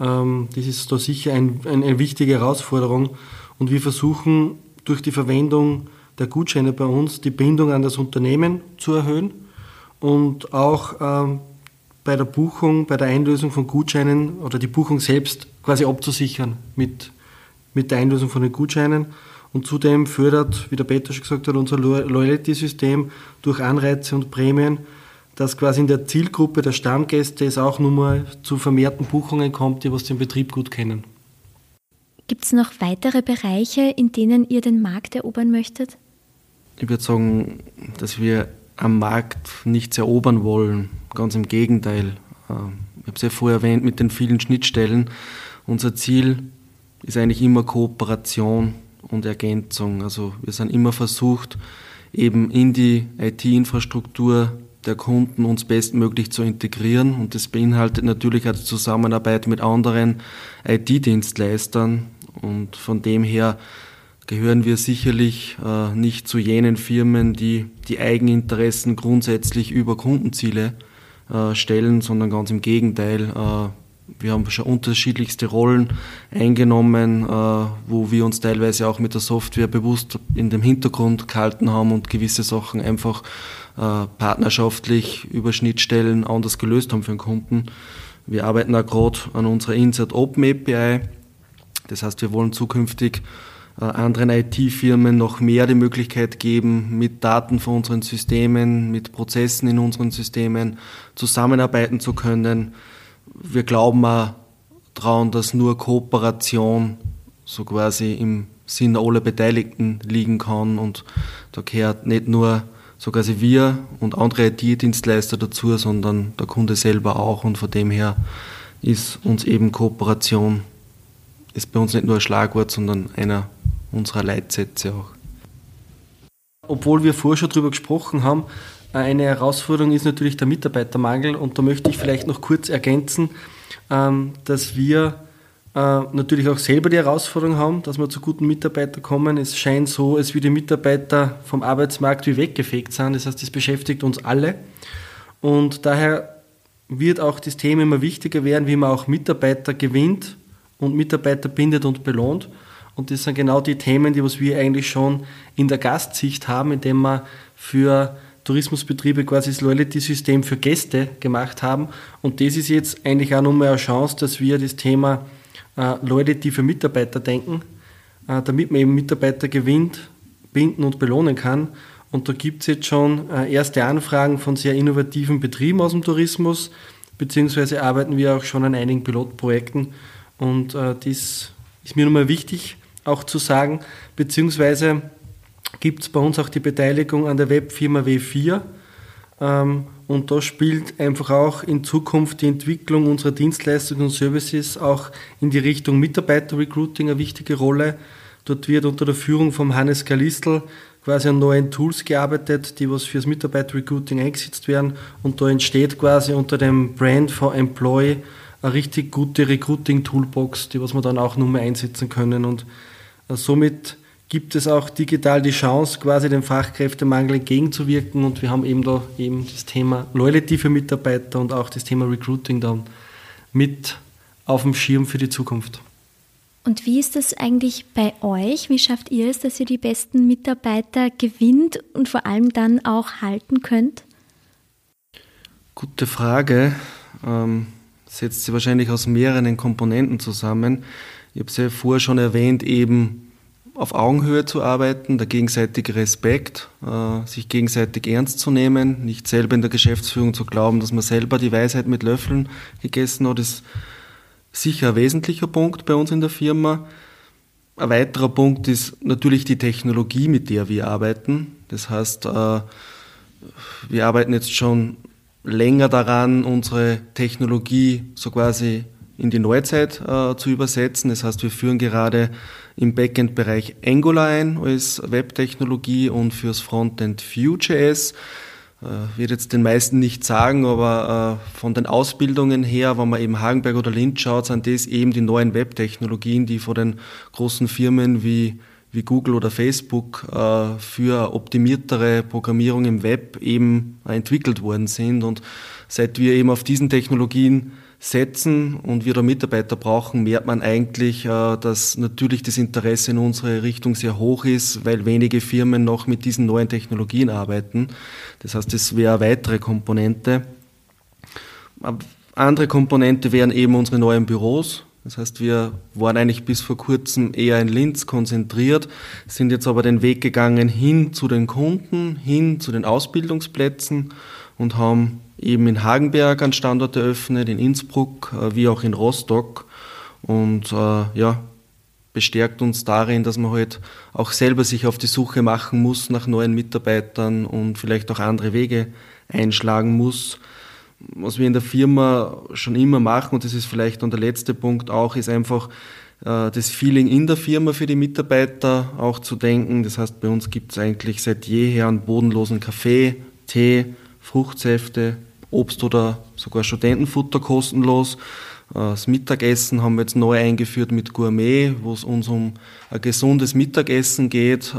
Ähm, das ist da sicher ein, eine wichtige Herausforderung. Und wir versuchen durch die Verwendung der Gutscheine bei uns die Bindung an das Unternehmen zu erhöhen und auch ähm, bei der Buchung, bei der Einlösung von Gutscheinen oder die Buchung selbst quasi abzusichern mit, mit der Einlösung von den Gutscheinen. Und zudem fördert, wie der Peter schon gesagt hat, unser Loyalty-System durch Anreize und Prämien, dass quasi in der Zielgruppe der Stammgäste es auch nur mal zu vermehrten Buchungen kommt, die was den Betrieb gut kennen. Gibt es noch weitere Bereiche, in denen ihr den Markt erobern möchtet? Ich würde sagen, dass wir am Markt nichts erobern wollen. Ganz im Gegenteil. Ähm, ich habe es ja vorher erwähnt mit den vielen Schnittstellen. Unser Ziel ist eigentlich immer Kooperation und Ergänzung. Also wir sind immer versucht, eben in die IT-Infrastruktur der Kunden uns bestmöglich zu integrieren. Und das beinhaltet natürlich auch die Zusammenarbeit mit anderen IT-Dienstleistern. Und von dem her gehören wir sicherlich äh, nicht zu jenen Firmen, die die Eigeninteressen grundsätzlich über Kundenziele äh, stellen, sondern ganz im Gegenteil. Äh, wir haben schon unterschiedlichste Rollen eingenommen, äh, wo wir uns teilweise auch mit der Software bewusst in dem Hintergrund gehalten haben und gewisse Sachen einfach äh, partnerschaftlich über Schnittstellen anders gelöst haben für den Kunden. Wir arbeiten auch gerade an unserer Insert Open API. Das heißt, wir wollen zukünftig äh, anderen IT-Firmen noch mehr die Möglichkeit geben, mit Daten von unseren Systemen, mit Prozessen in unseren Systemen zusammenarbeiten zu können. Wir glauben auch daran, dass nur Kooperation so quasi im Sinne aller Beteiligten liegen kann und da gehört nicht nur so quasi wir und andere IT-Dienstleister dazu, sondern der Kunde selber auch und von dem her ist uns eben Kooperation ist bei uns nicht nur ein Schlagwort, sondern einer unserer Leitsätze auch. Obwohl wir vorher schon darüber gesprochen haben, eine Herausforderung ist natürlich der Mitarbeitermangel und da möchte ich vielleicht noch kurz ergänzen, ähm, dass wir äh, natürlich auch selber die Herausforderung haben, dass wir zu guten Mitarbeitern kommen. Es scheint so, als wie die Mitarbeiter vom Arbeitsmarkt wie weggefegt sind. Das heißt, das beschäftigt uns alle. Und daher wird auch das Thema immer wichtiger werden, wie man auch Mitarbeiter gewinnt und Mitarbeiter bindet und belohnt. Und das sind genau die Themen, die was wir eigentlich schon in der Gastsicht haben, indem wir für Tourismusbetriebe quasi das Loyalty-System für Gäste gemacht haben. Und das ist jetzt eigentlich auch nochmal eine Chance, dass wir das Thema äh, Loyalty für Mitarbeiter denken, äh, damit man eben Mitarbeiter gewinnt, binden und belohnen kann. Und da gibt es jetzt schon äh, erste Anfragen von sehr innovativen Betrieben aus dem Tourismus, beziehungsweise arbeiten wir auch schon an einigen Pilotprojekten. Und äh, das ist mir nochmal wichtig, auch zu sagen, beziehungsweise gibt es bei uns auch die Beteiligung an der Webfirma W4. Ähm, und da spielt einfach auch in Zukunft die Entwicklung unserer Dienstleistungen und Services auch in die Richtung Mitarbeiter-Recruiting eine wichtige Rolle. Dort wird unter der Führung von Hannes Kalistl quasi an neuen Tools gearbeitet, die was fürs Mitarbeiter-Recruiting eingesetzt werden. Und da entsteht quasi unter dem Brand for Employee eine richtig gute Recruiting-Toolbox, die was wir dann auch nur mehr einsetzen können. Und äh, somit gibt es auch digital die Chance, quasi dem Fachkräftemangel entgegenzuwirken. Und wir haben eben da eben das Thema Loyalty für Mitarbeiter und auch das Thema Recruiting dann mit auf dem Schirm für die Zukunft. Und wie ist das eigentlich bei euch? Wie schafft ihr es, dass ihr die besten Mitarbeiter gewinnt und vor allem dann auch halten könnt? Gute Frage. Ähm, setzt sie wahrscheinlich aus mehreren Komponenten zusammen. Ich habe es ja vorher schon erwähnt, eben auf Augenhöhe zu arbeiten, der gegenseitige Respekt, äh, sich gegenseitig ernst zu nehmen, nicht selber in der Geschäftsführung zu glauben, dass man selber die Weisheit mit Löffeln gegessen hat, ist sicher ein wesentlicher Punkt bei uns in der Firma. Ein weiterer Punkt ist natürlich die Technologie, mit der wir arbeiten. Das heißt, äh, wir arbeiten jetzt schon länger daran, unsere Technologie so quasi in die Neuzeit äh, zu übersetzen. Das heißt, wir führen gerade im Backend-Bereich Angular ein als Webtechnologie und fürs Frontend Vue.js. Äh, wird jetzt den meisten nicht sagen, aber äh, von den Ausbildungen her, wenn man eben Hagenberg oder Linz schaut, sind das eben die neuen Webtechnologien, die von den großen Firmen wie wie Google oder Facebook äh, für optimiertere Programmierung im Web eben entwickelt worden sind. Und seit wir eben auf diesen Technologien setzen und wir da Mitarbeiter brauchen, merkt man eigentlich, äh, dass natürlich das Interesse in unsere Richtung sehr hoch ist, weil wenige Firmen noch mit diesen neuen Technologien arbeiten. Das heißt, das wäre eine weitere Komponente. Eine andere Komponente wären eben unsere neuen Büros. Das heißt, wir waren eigentlich bis vor kurzem eher in Linz konzentriert, sind jetzt aber den Weg gegangen hin zu den Kunden, hin zu den Ausbildungsplätzen und haben eben in Hagenberg einen Standort eröffnet, in Innsbruck äh, wie auch in Rostock. Und äh, ja, bestärkt uns darin, dass man halt auch selber sich auf die Suche machen muss nach neuen Mitarbeitern und vielleicht auch andere Wege einschlagen muss. Was wir in der Firma schon immer machen, und das ist vielleicht dann der letzte Punkt auch, ist einfach äh, das Feeling in der Firma für die Mitarbeiter auch zu denken. Das heißt, bei uns gibt es eigentlich seit jeher einen bodenlosen Kaffee, Tee, Fruchtsäfte, Obst oder sogar Studentenfutter kostenlos. Das Mittagessen haben wir jetzt neu eingeführt mit Gourmet, wo es uns um ein gesundes Mittagessen geht, äh,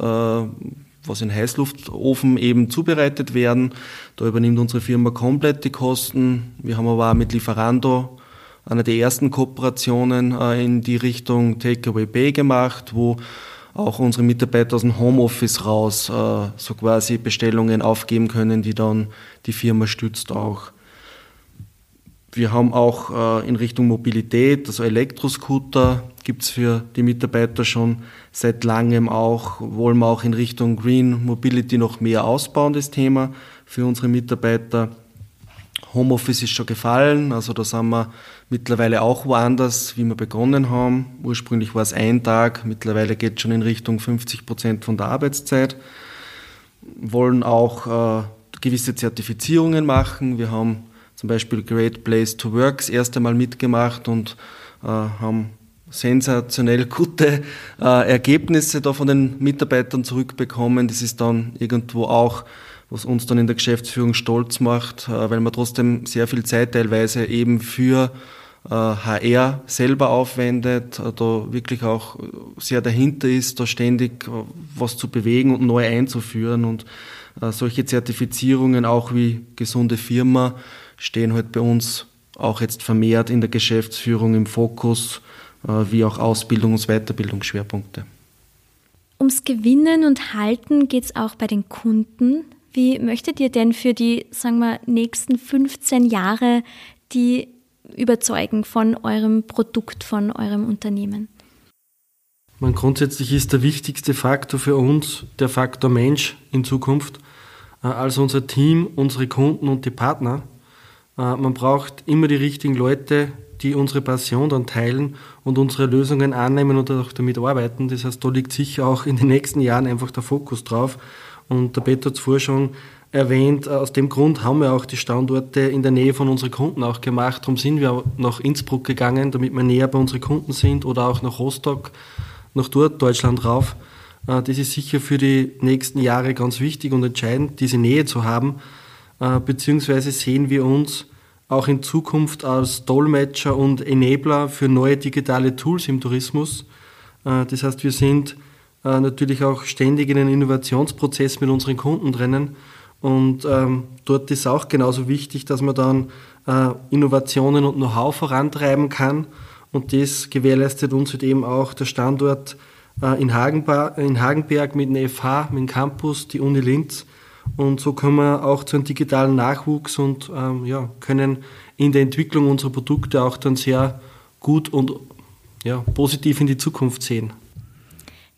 was in Heißluftofen eben zubereitet werden. Da übernimmt unsere Firma komplett die Kosten. Wir haben aber auch mit Lieferando eine der ersten Kooperationen äh, in die Richtung Takeaway Bay gemacht, wo auch unsere Mitarbeiter aus dem Homeoffice raus äh, so quasi Bestellungen aufgeben können, die dann die Firma stützt auch. Wir haben auch äh, in Richtung Mobilität, also Elektroscooter gibt es für die Mitarbeiter schon seit langem auch, wollen wir auch in Richtung Green Mobility noch mehr ausbauen, das Thema für unsere Mitarbeiter. Homeoffice ist schon gefallen, also da sind wir mittlerweile auch woanders, wie wir begonnen haben. Ursprünglich war es ein Tag, mittlerweile geht es schon in Richtung 50 Prozent von der Arbeitszeit. Wollen auch äh, gewisse Zertifizierungen machen. Wir haben zum Beispiel Great Place to Work das erste Mal mitgemacht und äh, haben sensationell gute äh, Ergebnisse da von den Mitarbeitern zurückbekommen. Das ist dann irgendwo auch, was uns dann in der Geschäftsführung stolz macht, äh, weil man trotzdem sehr viel Zeit teilweise eben für HR äh, selber aufwendet, äh, da wirklich auch sehr dahinter ist, da ständig äh, was zu bewegen und neu einzuführen und solche Zertifizierungen auch wie gesunde Firma stehen halt bei uns auch jetzt vermehrt in der Geschäftsführung im Fokus, äh, wie auch Ausbildungs- und Weiterbildungsschwerpunkte. Ums Gewinnen und Halten geht es auch bei den Kunden. Wie möchtet ihr denn für die, sagen wir, nächsten 15 Jahre die überzeugen von eurem Produkt, von eurem Unternehmen? Man grundsätzlich ist der wichtigste Faktor für uns der Faktor Mensch in Zukunft. Äh, also unser Team, unsere Kunden und die Partner. Äh, man braucht immer die richtigen Leute, die unsere Passion dann teilen und unsere Lösungen annehmen und auch damit arbeiten. Das heißt, da liegt sicher auch in den nächsten Jahren einfach der Fokus drauf. Und der Peter hat es vorher schon erwähnt, äh, aus dem Grund haben wir auch die Standorte in der Nähe von unseren Kunden auch gemacht. Darum sind wir nach Innsbruck gegangen, damit wir näher bei unseren Kunden sind oder auch nach Rostock, nach dort Deutschland rauf. Äh, das ist sicher für die nächsten Jahre ganz wichtig und entscheidend, diese Nähe zu haben äh, beziehungsweise sehen wir uns auch in Zukunft als Dolmetscher und Enabler für neue digitale Tools im Tourismus. Das heißt, wir sind natürlich auch ständig in einem Innovationsprozess mit unseren Kunden drinnen. Und ähm, dort ist auch genauso wichtig, dass man dann äh, Innovationen und Know-how vorantreiben kann. Und das gewährleistet uns halt eben auch der Standort äh, in, Hagenberg, in Hagenberg mit dem FH, mit dem Campus, die Uni Linz und so kommen wir auch zu einem digitalen Nachwuchs und ähm, ja, können in der Entwicklung unserer Produkte auch dann sehr gut und ja, positiv in die Zukunft sehen.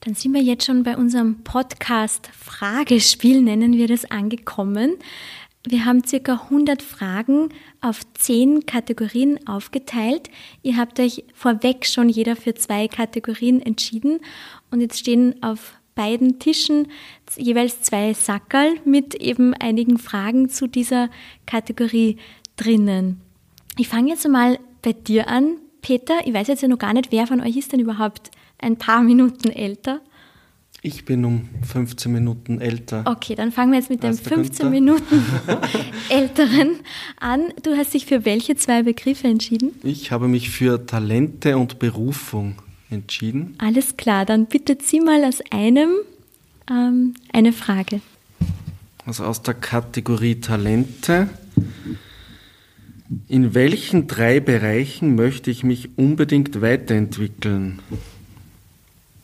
Dann sind wir jetzt schon bei unserem Podcast Fragespiel, nennen wir das, angekommen. Wir haben circa 100 Fragen auf 10 Kategorien aufgeteilt. Ihr habt euch vorweg schon jeder für zwei Kategorien entschieden und jetzt stehen auf beiden Tischen jeweils zwei Sackerl mit eben einigen Fragen zu dieser Kategorie drinnen. Ich fange jetzt mal bei dir an. Peter, ich weiß jetzt ja noch gar nicht, wer von euch ist denn überhaupt ein paar Minuten älter? Ich bin um 15 Minuten älter. Okay, dann fangen wir jetzt mit dem 15 Minuten älteren an. Du hast dich für welche zwei Begriffe entschieden? Ich habe mich für Talente und Berufung entschieden. Alles klar, dann bitte zieh mal aus einem ähm, eine Frage. Also aus der Kategorie Talente. In welchen drei Bereichen möchte ich mich unbedingt weiterentwickeln?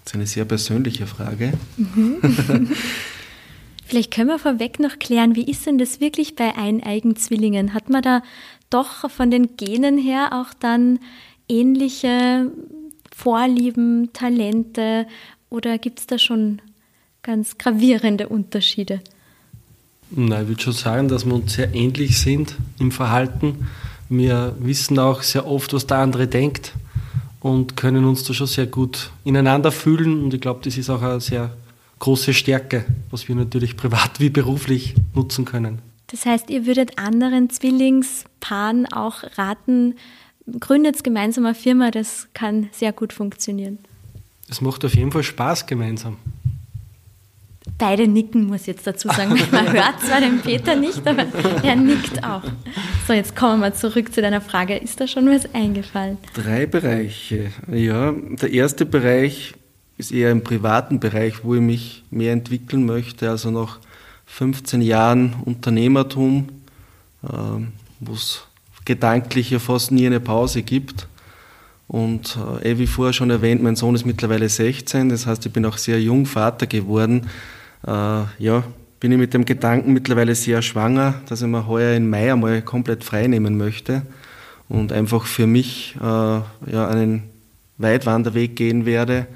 Das ist eine sehr persönliche Frage. Mhm. Vielleicht können wir vorweg noch klären, wie ist denn das wirklich bei Eineigenzwillingen? Hat man da doch von den Genen her auch dann ähnliche Vorlieben, Talente oder gibt es da schon ganz gravierende Unterschiede? Nein, ich würde schon sagen, dass wir uns sehr ähnlich sind im Verhalten. Wir wissen auch sehr oft, was der andere denkt und können uns da schon sehr gut ineinander fühlen. Und ich glaube, das ist auch eine sehr große Stärke, was wir natürlich privat wie beruflich nutzen können. Das heißt, ihr würdet anderen Zwillingspaaren auch raten, gründet gemeinsam eine Firma, das kann sehr gut funktionieren. Es macht auf jeden Fall Spaß gemeinsam. Beide nicken, muss ich jetzt dazu sagen. Man hört zwar den Peter nicht, aber er nickt auch. So, jetzt kommen wir mal zurück zu deiner Frage. Ist da schon was eingefallen? Drei Bereiche. Ja, der erste Bereich ist eher im privaten Bereich, wo ich mich mehr entwickeln möchte. Also nach 15 Jahren Unternehmertum, äh, wo es gedanklich ja fast nie eine Pause gibt. Und äh, wie vorher schon erwähnt, mein Sohn ist mittlerweile 16, das heißt, ich bin auch sehr jung Vater geworden ja, bin ich mit dem Gedanken mittlerweile sehr schwanger, dass ich mir heuer im Mai einmal komplett frei nehmen möchte und einfach für mich äh, ja, einen Weitwanderweg gehen werde,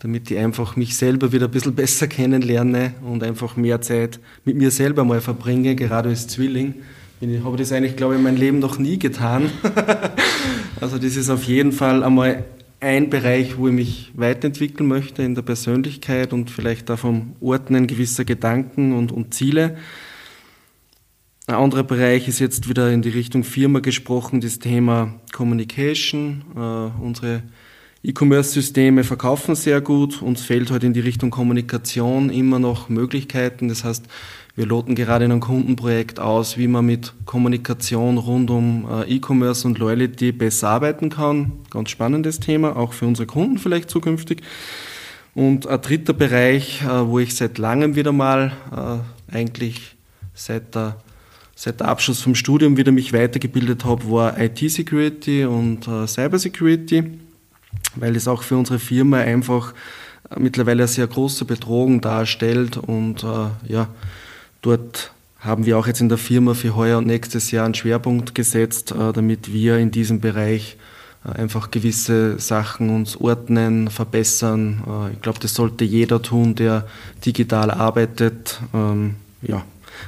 damit ich einfach mich selber wieder ein bisschen besser kennenlerne und einfach mehr Zeit mit mir selber mal verbringe, gerade als Zwilling. Ich habe das eigentlich, glaube ich, in meinem Leben noch nie getan. also das ist auf jeden Fall einmal ein Bereich, wo ich mich weiterentwickeln möchte in der Persönlichkeit und vielleicht auch vom Ordnen gewisser Gedanken und, und Ziele. Ein anderer Bereich ist jetzt wieder in die Richtung Firma gesprochen, das Thema Communication. Äh, unsere E-Commerce-Systeme verkaufen sehr gut. Uns fehlt heute halt in die Richtung Kommunikation immer noch Möglichkeiten. Das heißt, wir loten gerade in einem Kundenprojekt aus, wie man mit Kommunikation rund um äh, E-Commerce und Loyalty besser arbeiten kann. Ganz spannendes Thema, auch für unsere Kunden vielleicht zukünftig. Und ein dritter Bereich, äh, wo ich seit langem wieder mal, äh, eigentlich seit der, seit der Abschluss vom Studium wieder mich weitergebildet habe, war IT-Security und Cybersecurity, weil es auch für unsere Firma einfach mittlerweile eine sehr große Bedrohung darstellt und ja, Dort haben wir auch jetzt in der Firma für heuer und nächstes Jahr einen Schwerpunkt gesetzt, äh, damit wir in diesem Bereich äh, einfach gewisse Sachen uns ordnen, verbessern. Äh, ich glaube, das sollte jeder tun, der digital arbeitet. Ähm, ja,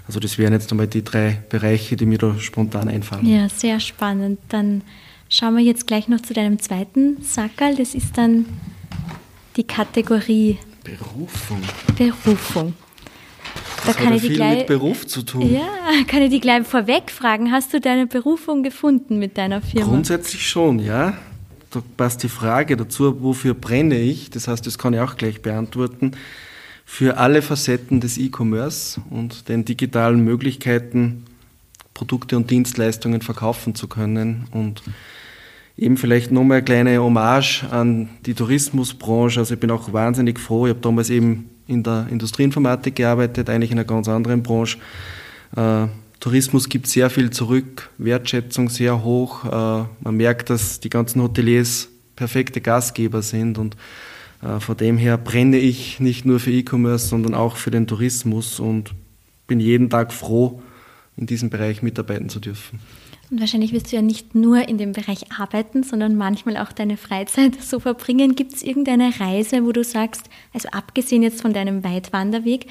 also das wären jetzt einmal die drei Bereiche, die mir da spontan einfallen. Ja, sehr spannend. Dann schauen wir jetzt gleich noch zu deinem zweiten Sackerl. Das ist dann die Kategorie Berufung. Berufung. Das da kann ich viel gleich, mit Beruf zu tun. Ja, kann ich dich gleich vorweg fragen, hast du deine Berufung gefunden mit deiner Firma? Grundsätzlich schon, ja. Da passt die Frage dazu, wofür brenne ich? Das heißt, das kann ich auch gleich beantworten. Für alle Facetten des E-Commerce und den digitalen Möglichkeiten, Produkte und Dienstleistungen verkaufen zu können und eben vielleicht nochmal eine kleine Hommage an die Tourismusbranche. Also ich bin auch wahnsinnig froh. Ich habe damals eben in der Industrieinformatik gearbeitet, eigentlich in einer ganz anderen Branche. Äh, Tourismus gibt sehr viel zurück, Wertschätzung sehr hoch. Äh, man merkt, dass die ganzen Hoteliers perfekte Gastgeber sind und äh, von dem her brenne ich nicht nur für E-Commerce, sondern auch für den Tourismus und bin jeden Tag froh, in diesem Bereich mitarbeiten zu dürfen. Und wahrscheinlich wirst du ja nicht nur in dem Bereich arbeiten, sondern manchmal auch deine Freizeit so verbringen. Gibt es irgendeine Reise, wo du sagst, also abgesehen jetzt von deinem Weitwanderweg,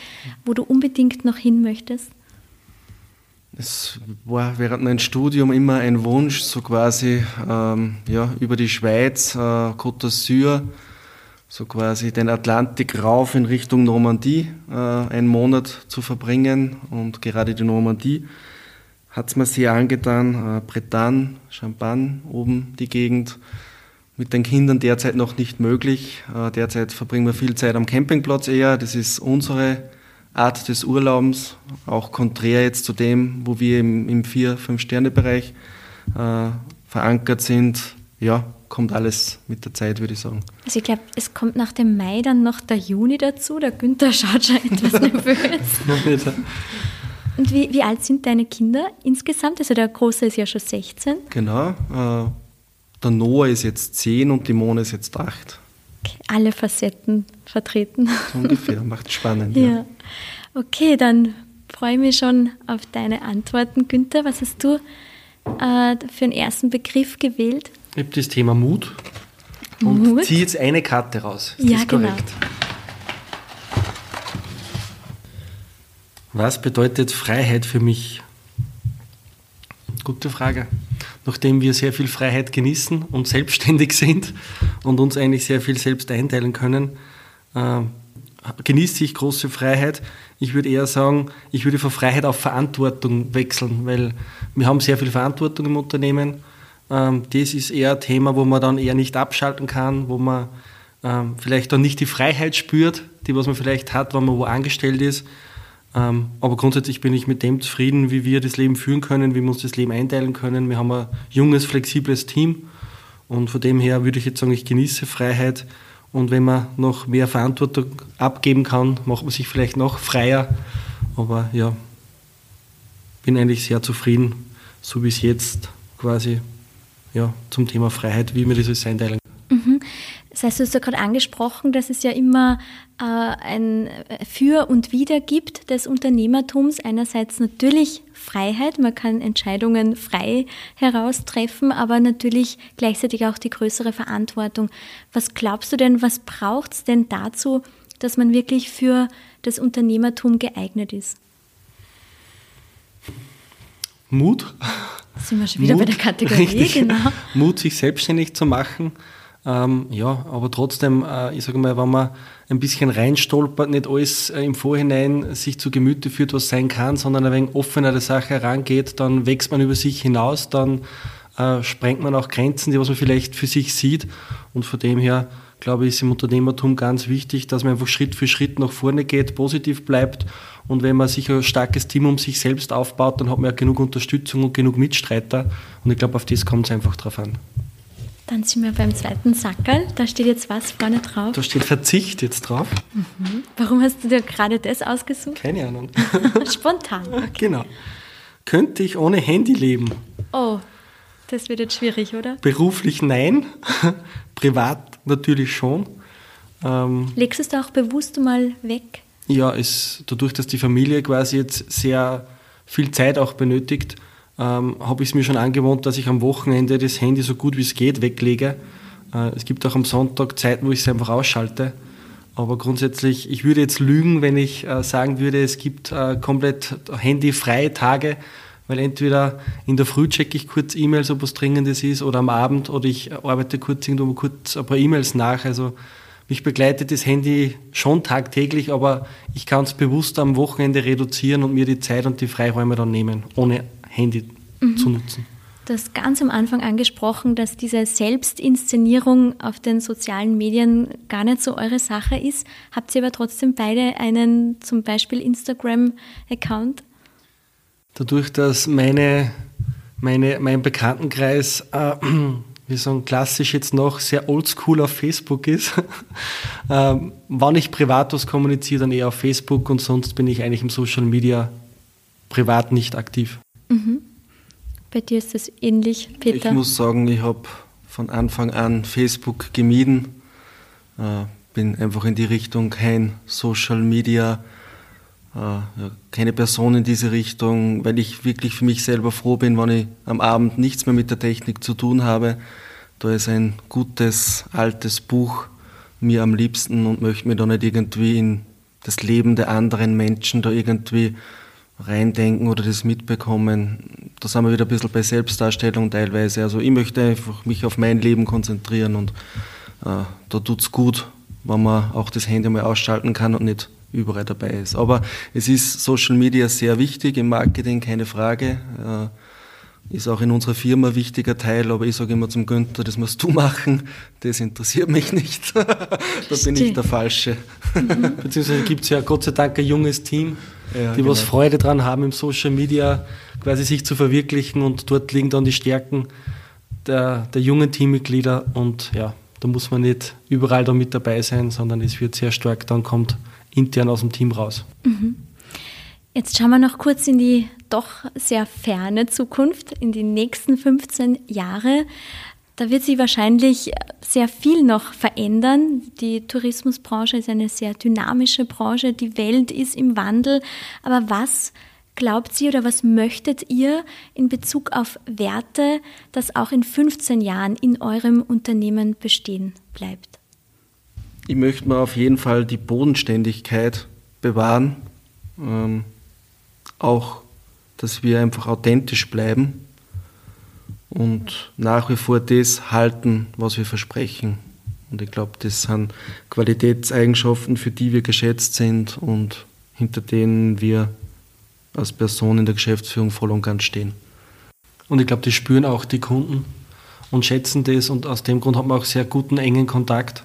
wo du unbedingt noch hin möchtest? Es war während meinem Studium immer ein Wunsch, so quasi ähm, ja, über die Schweiz, äh, Côte d'Azur, so quasi den Atlantik rauf in Richtung Normandie äh, einen Monat zu verbringen und gerade die Normandie hat es mir sehr angetan. Äh, Bretagne, Champagne, oben die Gegend. Mit den Kindern derzeit noch nicht möglich. Äh, derzeit verbringen wir viel Zeit am Campingplatz eher. Das ist unsere Art des Urlaubens, auch konträr jetzt zu dem, wo wir im, im Vier-, Fünf-Sterne-Bereich äh, verankert sind. Ja, kommt alles mit der Zeit, würde ich sagen. Also ich glaube, es kommt nach dem Mai dann noch der Juni dazu. Der Günther schaut schon etwas nervös. Und wie, wie alt sind deine Kinder insgesamt? Also der Große ist ja schon 16. Genau. Äh, der Noah ist jetzt 10 und die Mona ist jetzt 8. Okay, alle Facetten vertreten. So ungefähr, macht spannend. ja. ja. Okay, dann freue ich mich schon auf deine Antworten, Günther. Was hast du äh, für einen ersten Begriff gewählt? Ich habe das Thema Mut und Mut? ziehe jetzt eine Karte raus. Ist Ja, das genau. Was bedeutet Freiheit für mich? Gute Frage. Nachdem wir sehr viel Freiheit genießen und selbstständig sind und uns eigentlich sehr viel selbst einteilen können, äh, genieße ich große Freiheit. Ich würde eher sagen, ich würde von Freiheit auf Verantwortung wechseln, weil wir haben sehr viel Verantwortung im Unternehmen. Ähm, das ist eher ein Thema, wo man dann eher nicht abschalten kann, wo man ähm, vielleicht dann nicht die Freiheit spürt, die was man vielleicht hat, wenn man wo angestellt ist. Ähm, aber grundsätzlich bin ich mit dem zufrieden, wie wir das Leben führen können, wie wir uns das Leben einteilen können. Wir haben ein junges, flexibles Team und von dem her würde ich jetzt sagen, ich genieße Freiheit. Und wenn man noch mehr Verantwortung abgeben kann, macht man sich vielleicht noch freier. Aber ja, bin eigentlich sehr zufrieden, so wie es jetzt quasi ja, zum Thema Freiheit, wie wir das alles einteilen. Das heißt, du hast ja gerade angesprochen, dass es ja immer äh, ein Für und Wider gibt des Unternehmertums. Einerseits natürlich Freiheit, man kann Entscheidungen frei heraustreffen, aber natürlich gleichzeitig auch die größere Verantwortung. Was glaubst du denn, was braucht es denn dazu, dass man wirklich für das Unternehmertum geeignet ist? Mut. Sind wir schon wieder bei der Kategorie, richtig. genau. Mut, sich selbstständig zu machen. Ähm, ja, aber trotzdem, äh, ich sage mal, wenn man ein bisschen reinstolpert, nicht alles äh, im Vorhinein sich zu Gemüte führt, was sein kann, sondern ein wenig offener der Sache herangeht, dann wächst man über sich hinaus, dann äh, sprengt man auch Grenzen, die was man vielleicht für sich sieht. Und von dem her, glaube ich, ist im Unternehmertum ganz wichtig, dass man einfach Schritt für Schritt nach vorne geht, positiv bleibt. Und wenn man sich ein starkes Team um sich selbst aufbaut, dann hat man ja genug Unterstützung und genug Mitstreiter. Und ich glaube, auf das kommt es einfach drauf an. Dann sind wir beim zweiten Sackerl. Da steht jetzt was vorne drauf. Da steht Verzicht jetzt drauf. Warum hast du dir gerade das ausgesucht? Keine Ahnung. Spontan. genau. Könnte ich ohne Handy leben? Oh, das wird jetzt schwierig, oder? Beruflich nein, privat natürlich schon. Ähm, Legst du es da auch bewusst mal weg? ja, es, dadurch, dass die Familie quasi jetzt sehr viel Zeit auch benötigt, ähm, habe ich es mir schon angewohnt, dass ich am Wochenende das Handy so gut wie es geht weglege. Äh, es gibt auch am Sonntag Zeiten, wo ich es einfach ausschalte. Aber grundsätzlich, ich würde jetzt lügen, wenn ich äh, sagen würde, es gibt äh, komplett handyfreie Tage, weil entweder in der Früh checke ich kurz E-Mails, ob was Dringendes ist, oder am Abend, oder ich arbeite kurz irgendwo kurz ein paar E-Mails nach. Also mich begleitet das Handy schon tagtäglich, aber ich kann es bewusst am Wochenende reduzieren und mir die Zeit und die Freiräume dann nehmen, ohne Handy zu nutzen. Du hast ganz am Anfang angesprochen, dass diese Selbstinszenierung auf den sozialen Medien gar nicht so eure Sache ist. Habt ihr aber trotzdem beide einen zum Beispiel Instagram-Account? Dadurch, dass meine, meine, mein Bekanntenkreis, äh, wir sagen klassisch jetzt noch, sehr oldschool auf Facebook ist, ähm, wann ich privat was kommuniziere, dann eher auf Facebook und sonst bin ich eigentlich im Social Media privat nicht aktiv. Bei dir ist das ähnlich, Peter. Ich muss sagen, ich habe von Anfang an Facebook gemieden. Äh, bin einfach in die Richtung kein Social Media, äh, keine Person in diese Richtung, weil ich wirklich für mich selber froh bin, wenn ich am Abend nichts mehr mit der Technik zu tun habe. Da ist ein gutes, altes Buch mir am liebsten und möchte mir da nicht irgendwie in das Leben der anderen Menschen da irgendwie reindenken oder das mitbekommen. Da sind wir wieder ein bisschen bei Selbstdarstellung teilweise. Also ich möchte einfach mich auf mein Leben konzentrieren und äh, da tut's gut, wenn man auch das Handy mal ausschalten kann und nicht überall dabei ist. Aber es ist Social Media sehr wichtig im Marketing, keine Frage. Äh, ist auch in unserer Firma ein wichtiger Teil, aber ich sage immer zum Günther, das musst du machen, das interessiert mich nicht. da bin ich der Falsche. Beziehungsweise gibt es ja Gott sei Dank ein junges Team, Ja, die was genau. Freude dran haben, im Social Media quasi sich zu verwirklichen und dort liegen dann die Stärken der, der jungen Teammitglieder und ja, da muss man nicht überall da mit dabei sein, sondern es wird sehr stark, dann kommt intern aus dem Team raus. Jetzt schauen wir noch kurz in die doch sehr ferne Zukunft, in die nächsten 15 Jahre. Da wird sich wahrscheinlich sehr viel noch verändern. Die Tourismusbranche ist eine sehr dynamische Branche, die Welt ist im Wandel. Aber was glaubt ihr oder was möchtet ihr in Bezug auf Werte, das auch in 15 Jahren in eurem Unternehmen bestehen bleibt? Ich möchte mir auf jeden Fall die Bodenständigkeit bewahren. Ähm, auch, dass wir einfach authentisch bleiben und nach wie vor das halten, was wir versprechen. Und ich glaube, das sind Qualitätseigenschaften, für die wir geschätzt sind und hinter denen wir als Person in der Geschäftsführung voll und ganz stehen. Und ich glaube, die spüren auch die Kunden und schätzen das und aus dem Grund hat man auch sehr guten, engen Kontakt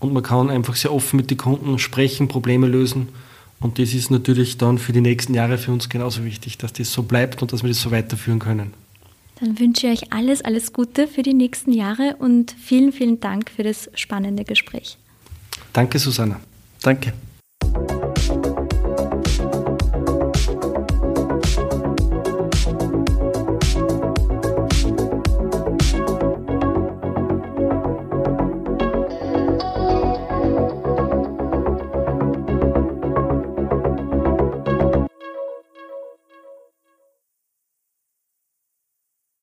und man kann einfach sehr offen mit den Kunden sprechen, Probleme lösen und das ist natürlich dann für die nächsten Jahre für uns genauso wichtig, dass das so bleibt und dass wir das so weiterführen können. Dann wünsche ich euch alles, alles Gute für die nächsten Jahre und vielen, vielen Dank für das spannende Gespräch. Danke, Susanna. Danke.